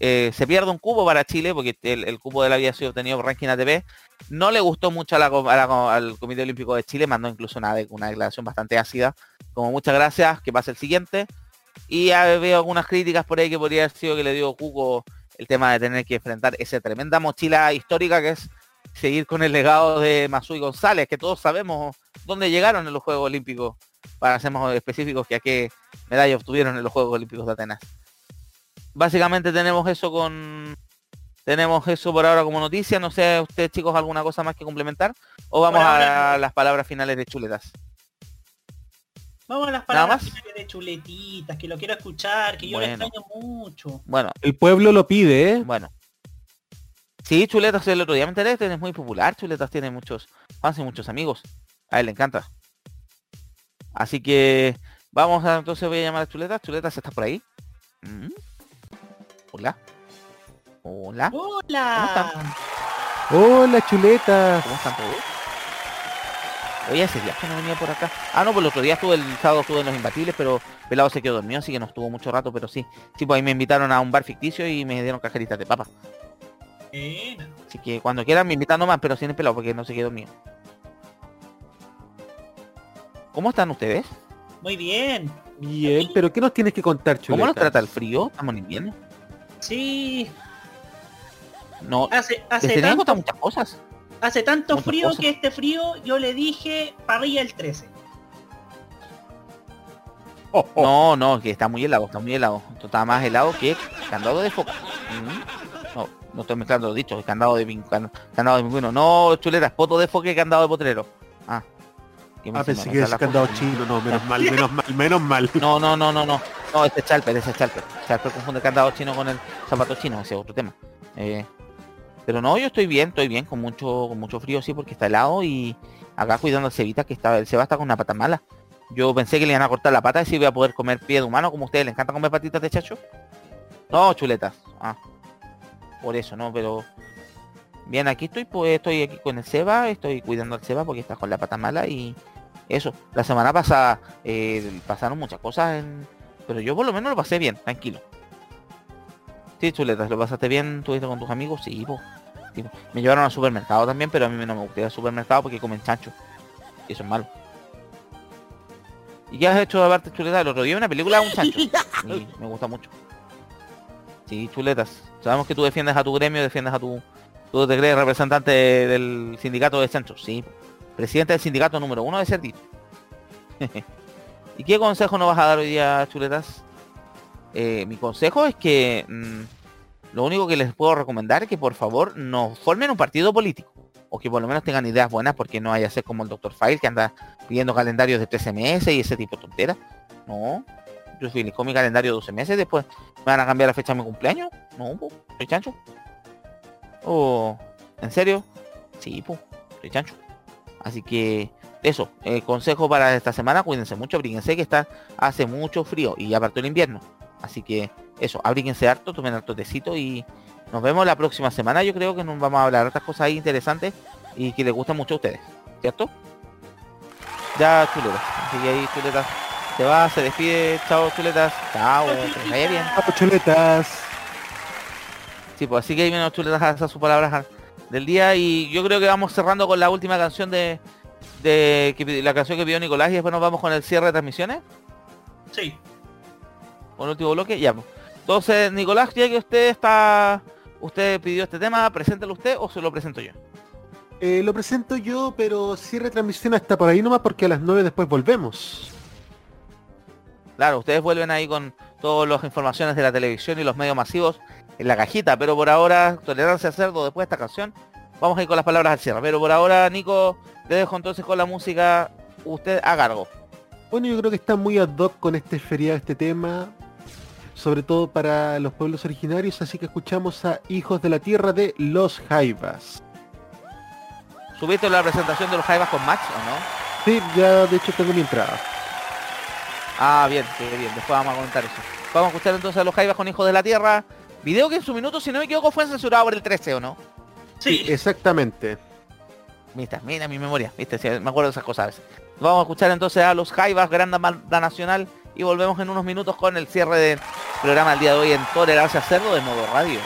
Eh, se pierde un cubo para Chile porque el, el cubo de él había sido obtenido por Ranking ATP. No le gustó mucho a la a la- al Comité Olímpico de Chile, mandó incluso una, una declaración bastante ácida. Como muchas gracias, que pase el siguiente. Y veo algunas críticas por ahí que podría haber sido que le dio Cuco el tema de tener que enfrentar esa tremenda mochila histórica que es seguir con el legado de Masui González, que todos sabemos dónde llegaron en los Juegos Olímpicos, para ser más específicos, que a qué medalla obtuvieron en los Juegos Olímpicos de Atenas. Básicamente tenemos eso con... Tenemos eso por ahora como noticia. No sé, ustedes chicos, alguna cosa más que complementar. O vamos a las palabras finales de chuletas. Vamos a las Nada palabras más. finales de chuletitas, que lo quiero escuchar, que yo lo Bueno. extraño mucho. Bueno, El pueblo lo pide, ¿eh? bueno. Sí, Chuletas el otro día me enteré, es muy popular, Chuletas tiene muchos fans y muchos amigos. A él le encanta. Así que vamos a entonces voy a llamar a Chuletas. Chuletas, ¿estás por ahí? Mm. Hola. Hola. ¡Hola! Hola, chuletas. ¿Cómo están todos? Oye, ese día que no venía por acá. Ah, no, pues el otro día estuve, el sábado estuve en Los Imbatibles, pero Pelado se quedó dormido, así que no estuvo mucho rato, pero sí. Sí, pues ahí me invitaron a un bar ficticio y me dieron cajeritas de papa. Buena. Así que cuando quieran me invitan nomás, pero sin el pelado, porque no se quedó dormido. ¿Cómo están ustedes? Muy bien. Bien, pero ¿qué nos tienes que contar, chuletas? ¿Cómo nos trata el frío? ¿Estamos en invierno? Sí, No, hace, hace, tanto, muchas cosas. hace tanto muchas frío cosas. que este frío yo le dije parrilla el 13. Oh, oh. No, no, que está muy helado, está muy helado. Esto está más helado que candado de foca. Mm. No, no estoy mezclando los dichos, candado de candado de pingüino. No, chuletas, poto de foca y candado de potrero. Ah. Me Ah, pensé que candado cosas. chino, no, menos mal, menos mal, menos mal. No, no, no, no, no. No, este es Chalper, ese es Chalper. Chalper confunde candado chino con el zapato chino, ese es otro tema. Eh, pero no, yo estoy bien, estoy bien, con mucho, con mucho frío, sí, porque está helado y acá cuidando al Cevita, que está, el Seba está con una pata mala. Yo pensé que le iban a cortar la pata y si iba a poder comer pie de humano, como a ustedes, ¿le encanta comer patitas de chacho? No, chuletas. Ah. Por eso, no, pero... Bien, aquí estoy, pues estoy aquí con el Seba, estoy cuidando al Seba porque está con la pata mala y eso. La semana pasada eh, pasaron muchas cosas, en- pero yo por lo menos lo pasé bien, tranquilo. Sí, chuletas, ¿lo pasaste bien? ¿Estuviste con tus amigos? Sí, po. Sí, po. Me llevaron al supermercado también, pero a mí no me gusta ir al supermercado porque comen chancho. Y eso es malo. ¿Y qué has hecho aparte, chuletas? El otro día una película de un chancho. Y me gusta mucho. Sí, chuletas. Sabemos que tú defiendes a tu gremio, defiendes a tu... Tú te crees representante del sindicato de chanchos. Sí. Presidente del sindicato número uno de Cerdito. ¿Y qué consejo nos vas a dar hoy día, chuletas? Eh, mi consejo es que mm, lo único que les puedo recomendar es que por favor no formen un partido político. O que por lo menos tengan ideas buenas porque no vaya a ser como el Dr. File que anda pidiendo calendarios de 13 meses y ese tipo de tonteras. No. Yo con mi calendario de 12 meses, después me van a cambiar la fecha de mi cumpleaños. No, po, soy chancho. Oh, ¿en serio? Sí, pues, soy chancho. Así que eso, eh, consejo para esta semana, cuídense mucho, abríguense que está, hace mucho frío y ya partió el invierno. Así que eso, abríguense harto, tomen harto tecito y nos vemos la próxima semana. Yo creo que nos vamos a hablar de otras cosas ahí interesantes y que les gustan mucho a ustedes, ¿cierto? Ya chuletas, así que ahí chuletas se va, se despide, chao chuletas, chao, que vaya bien. Chao, chuletas. Sí, pues así que ahí los chuletas esas sus palabras al- del día y yo creo que vamos cerrando con la última canción de, de que pi- la canción que pidió Nicolás y después nos vamos con el cierre de transmisiones, Sí. con el último bloque, ya. pues. Entonces, Nicolás, ya que usted está, usted pidió este tema, preséntelo usted o se lo presento yo. Eh, lo presento yo, pero cierre transmisión hasta por ahí nomás porque a las 9 después volvemos. Claro, ustedes vuelven ahí con todas las informaciones de la televisión y los medios masivos en la cajita, pero por ahora, tolerancia cerdo, después de esta canción, vamos a ir con las palabras al cierre. Pero por ahora, Nico, te dejo entonces con la música, usted a cargo. Bueno, yo creo que está muy ad hoc con este feriado, este tema, sobre todo para los pueblos originarios, así que escuchamos a Hijos de la Tierra de Los Jaivas. ¿Subiste la presentación de los Jaivas con Max o no? Sí, ya de hecho tengo mi entrada. Ah, bien, qué bien, después vamos a comentar eso. Vamos a escuchar entonces a los Jaivas con Hijos de la Tierra. Video que en su minuto, si no me equivoco, fue censurado por el 13, ¿o no? Sí. Exactamente. Mira, mira mi memoria, viste, Sí, me acuerdo de esas cosas a veces. Vamos a escuchar entonces a los Jaivas, gran banda nacional, y volvemos en unos minutos con el cierre del programa del día de hoy en Tolerancia Cerdo de modo radio.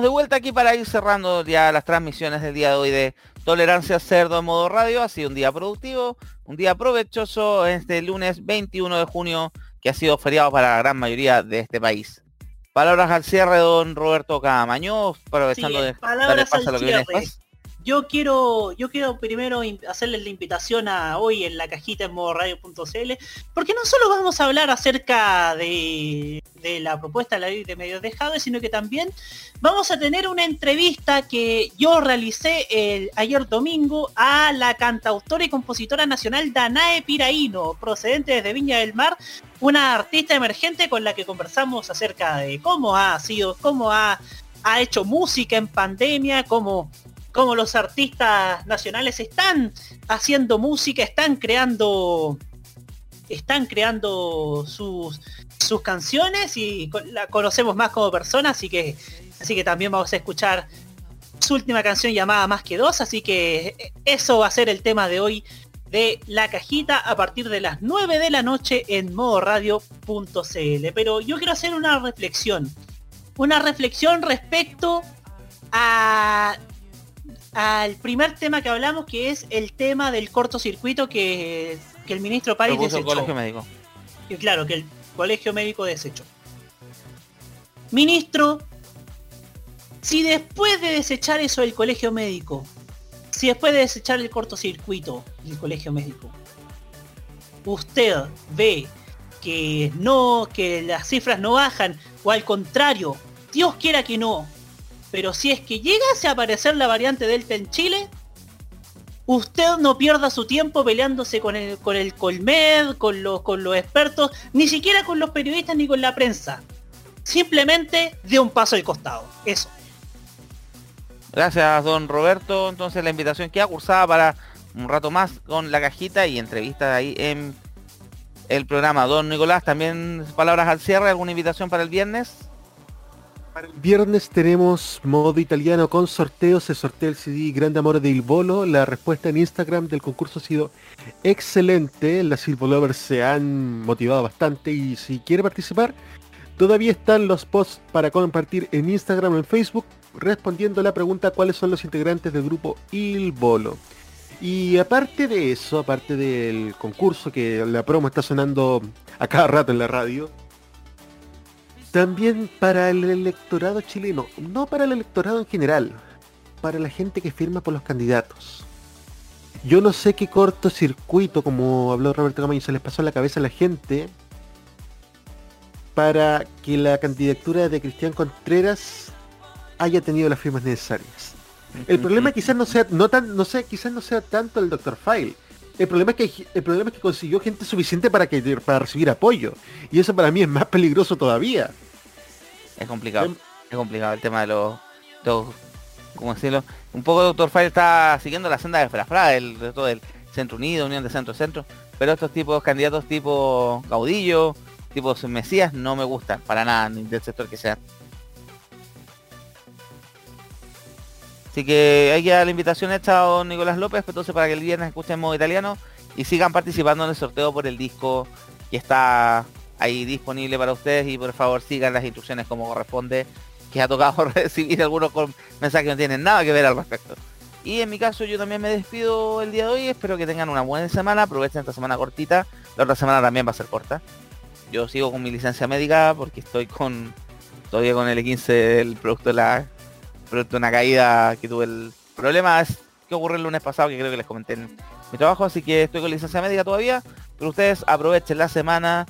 Estamos de vuelta aquí para ir cerrando ya las transmisiones del día de hoy de Tolerancia Cerdo en modo radio. Ha sido un día productivo, un día provechoso este lunes 21 de junio que ha sido feriado para la gran mayoría de este país. Palabras al cierre, don Roberto Camaño, aprovechando Sí, de darle palabras al lo que viene cierre. Yo quiero, yo quiero primero hacerles la invitación a hoy en la cajita en modo radio.cl, porque no solo vamos a hablar acerca de, la propuesta de la ley de medios de Jade, sino que también vamos a tener una entrevista que yo realicé ayer domingo a la cantautora y compositora nacional Danae Piraíno, procedente desde Viña del Mar, una artista emergente con la que conversamos acerca de cómo ha sido, cómo ha, ha hecho música en pandemia, cómo cómo los artistas nacionales están haciendo música, están creando están creando sus sus canciones y la conocemos más como persona, así que así que también vamos a escuchar su última canción llamada Más que dos, así que eso va a ser el tema de hoy de la cajita a partir de las 9 de la noche en modoradio.cl. Pero yo quiero hacer una reflexión. Una reflexión respecto a al primer tema que hablamos, que es el tema del cortocircuito que, que el ministro París Propuso el desechó. colegio médico. Y claro, que el colegio médico desechó. Ministro, si después de desechar eso el colegio médico, si después de desechar el cortocircuito del colegio médico, usted ve que no, que las cifras no bajan, o al contrario, Dios quiera que no, pero si es que llegase a aparecer la variante Delta en Chile, usted no pierda su tiempo peleándose con el, con el Colmed, con los, con los expertos, ni siquiera con los periodistas ni con la prensa. Simplemente de un paso al costado. Eso. Gracias, don Roberto. Entonces la invitación queda cursada para un rato más con la cajita y entrevistas ahí en el programa. Don Nicolás, también palabras al cierre, alguna invitación para el viernes. Viernes tenemos modo italiano con sorteos. Se sortea el CD Grande Amor de Il Volo. La respuesta en Instagram del concurso ha sido excelente. Las Silvo Lovers se han motivado bastante y si quiere participar, todavía están los posts para compartir en Instagram o en Facebook respondiendo a la pregunta cuáles son los integrantes del grupo Il Volo. Y aparte de eso, aparte del concurso que la promo está sonando a cada rato en la radio, también para el electorado chileno, no para el electorado en general, para la gente que firma por los candidatos. Yo no sé qué cortocircuito, como habló Roberto Camaño, se les pasó en la cabeza a la gente para que la candidatura de Cristian Contreras haya tenido las firmas necesarias. El problema quizás no sea, no tan, no sé, quizás no sea tanto el Dr. File. El problema es que el problema es que consiguió gente suficiente para que para recibir apoyo. Y eso para mí es más peligroso todavía. Es complicado. Em- Es complicado el tema de los, los- ¿cómo decirlo? Un poco Doctor File está siguiendo la senda de Frafra, del, de todo el Centro Unido, Unión de Centro Centro. Pero estos tipos candidatos tipo Caudillo, tipo Mesías, no me gustan para nada, ni del sector que sea. Así que hay que dar la invitación hecha a don Nicolás López, pues, entonces para que el viernes escuchen en modo italiano y sigan participando en el sorteo por el disco que está ahí disponible para ustedes. Y por favor sigan las instrucciones como corresponde, que ha tocado recibir algunos mensajes que no tienen nada que ver al respecto. Y en mi caso yo también me despido el día de hoy, espero que tengan una buena semana, aprovechen esta semana cortita, la otra semana también va a ser corta. Yo sigo con mi licencia médica porque estoy con todavía con el E15 del producto de la producto de una caída que tuve el problema. Es que ocurrió el lunes pasado que creo que les comenté en mi trabajo, así que estoy con licencia médica todavía, pero ustedes aprovechen la semana,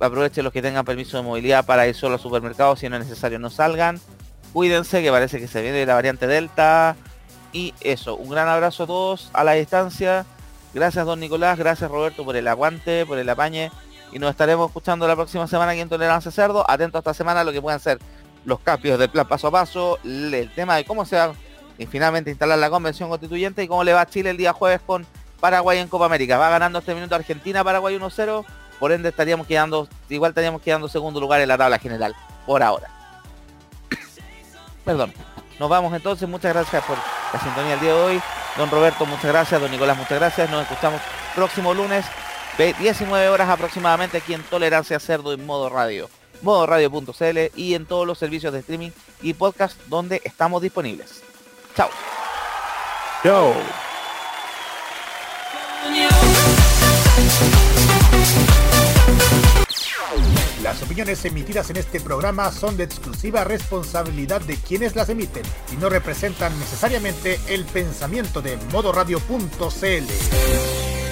aprovechen los que tengan permiso de movilidad para ir solo al supermercado, si no es necesario no salgan, cuídense que parece que se viene la variante Delta. Y eso, un gran abrazo a todos a la distancia, gracias don Nicolás, gracias Roberto por el aguante, por el apañe. Y nos estaremos escuchando la próxima semana aquí en Tolerancia Cerdo, atento esta semana a lo que puedan ser los cambios del plan paso a paso, el tema de cómo se va y finalmente instalar la convención constituyente y cómo le va a Chile el día jueves con Paraguay en Copa América. Va ganando este minuto Argentina, Paraguay 1-0, por ende estaríamos quedando, igual estaríamos quedando segundo lugar en la tabla general, por ahora. Perdón. Nos vamos entonces, muchas gracias por la sintonía el día de hoy. Don Roberto, muchas gracias. Don Nicolás, muchas gracias. Nos escuchamos próximo lunes, ve- 19 horas aproximadamente aquí en Tolerancia Cerdo en modo radio. modoradio.cl y en todos los servicios de streaming y podcast donde estamos disponibles. Chao. Chao. Las opiniones emitidas en este programa son de exclusiva responsabilidad de quienes las emiten y no representan necesariamente el pensamiento de modoradio.cl.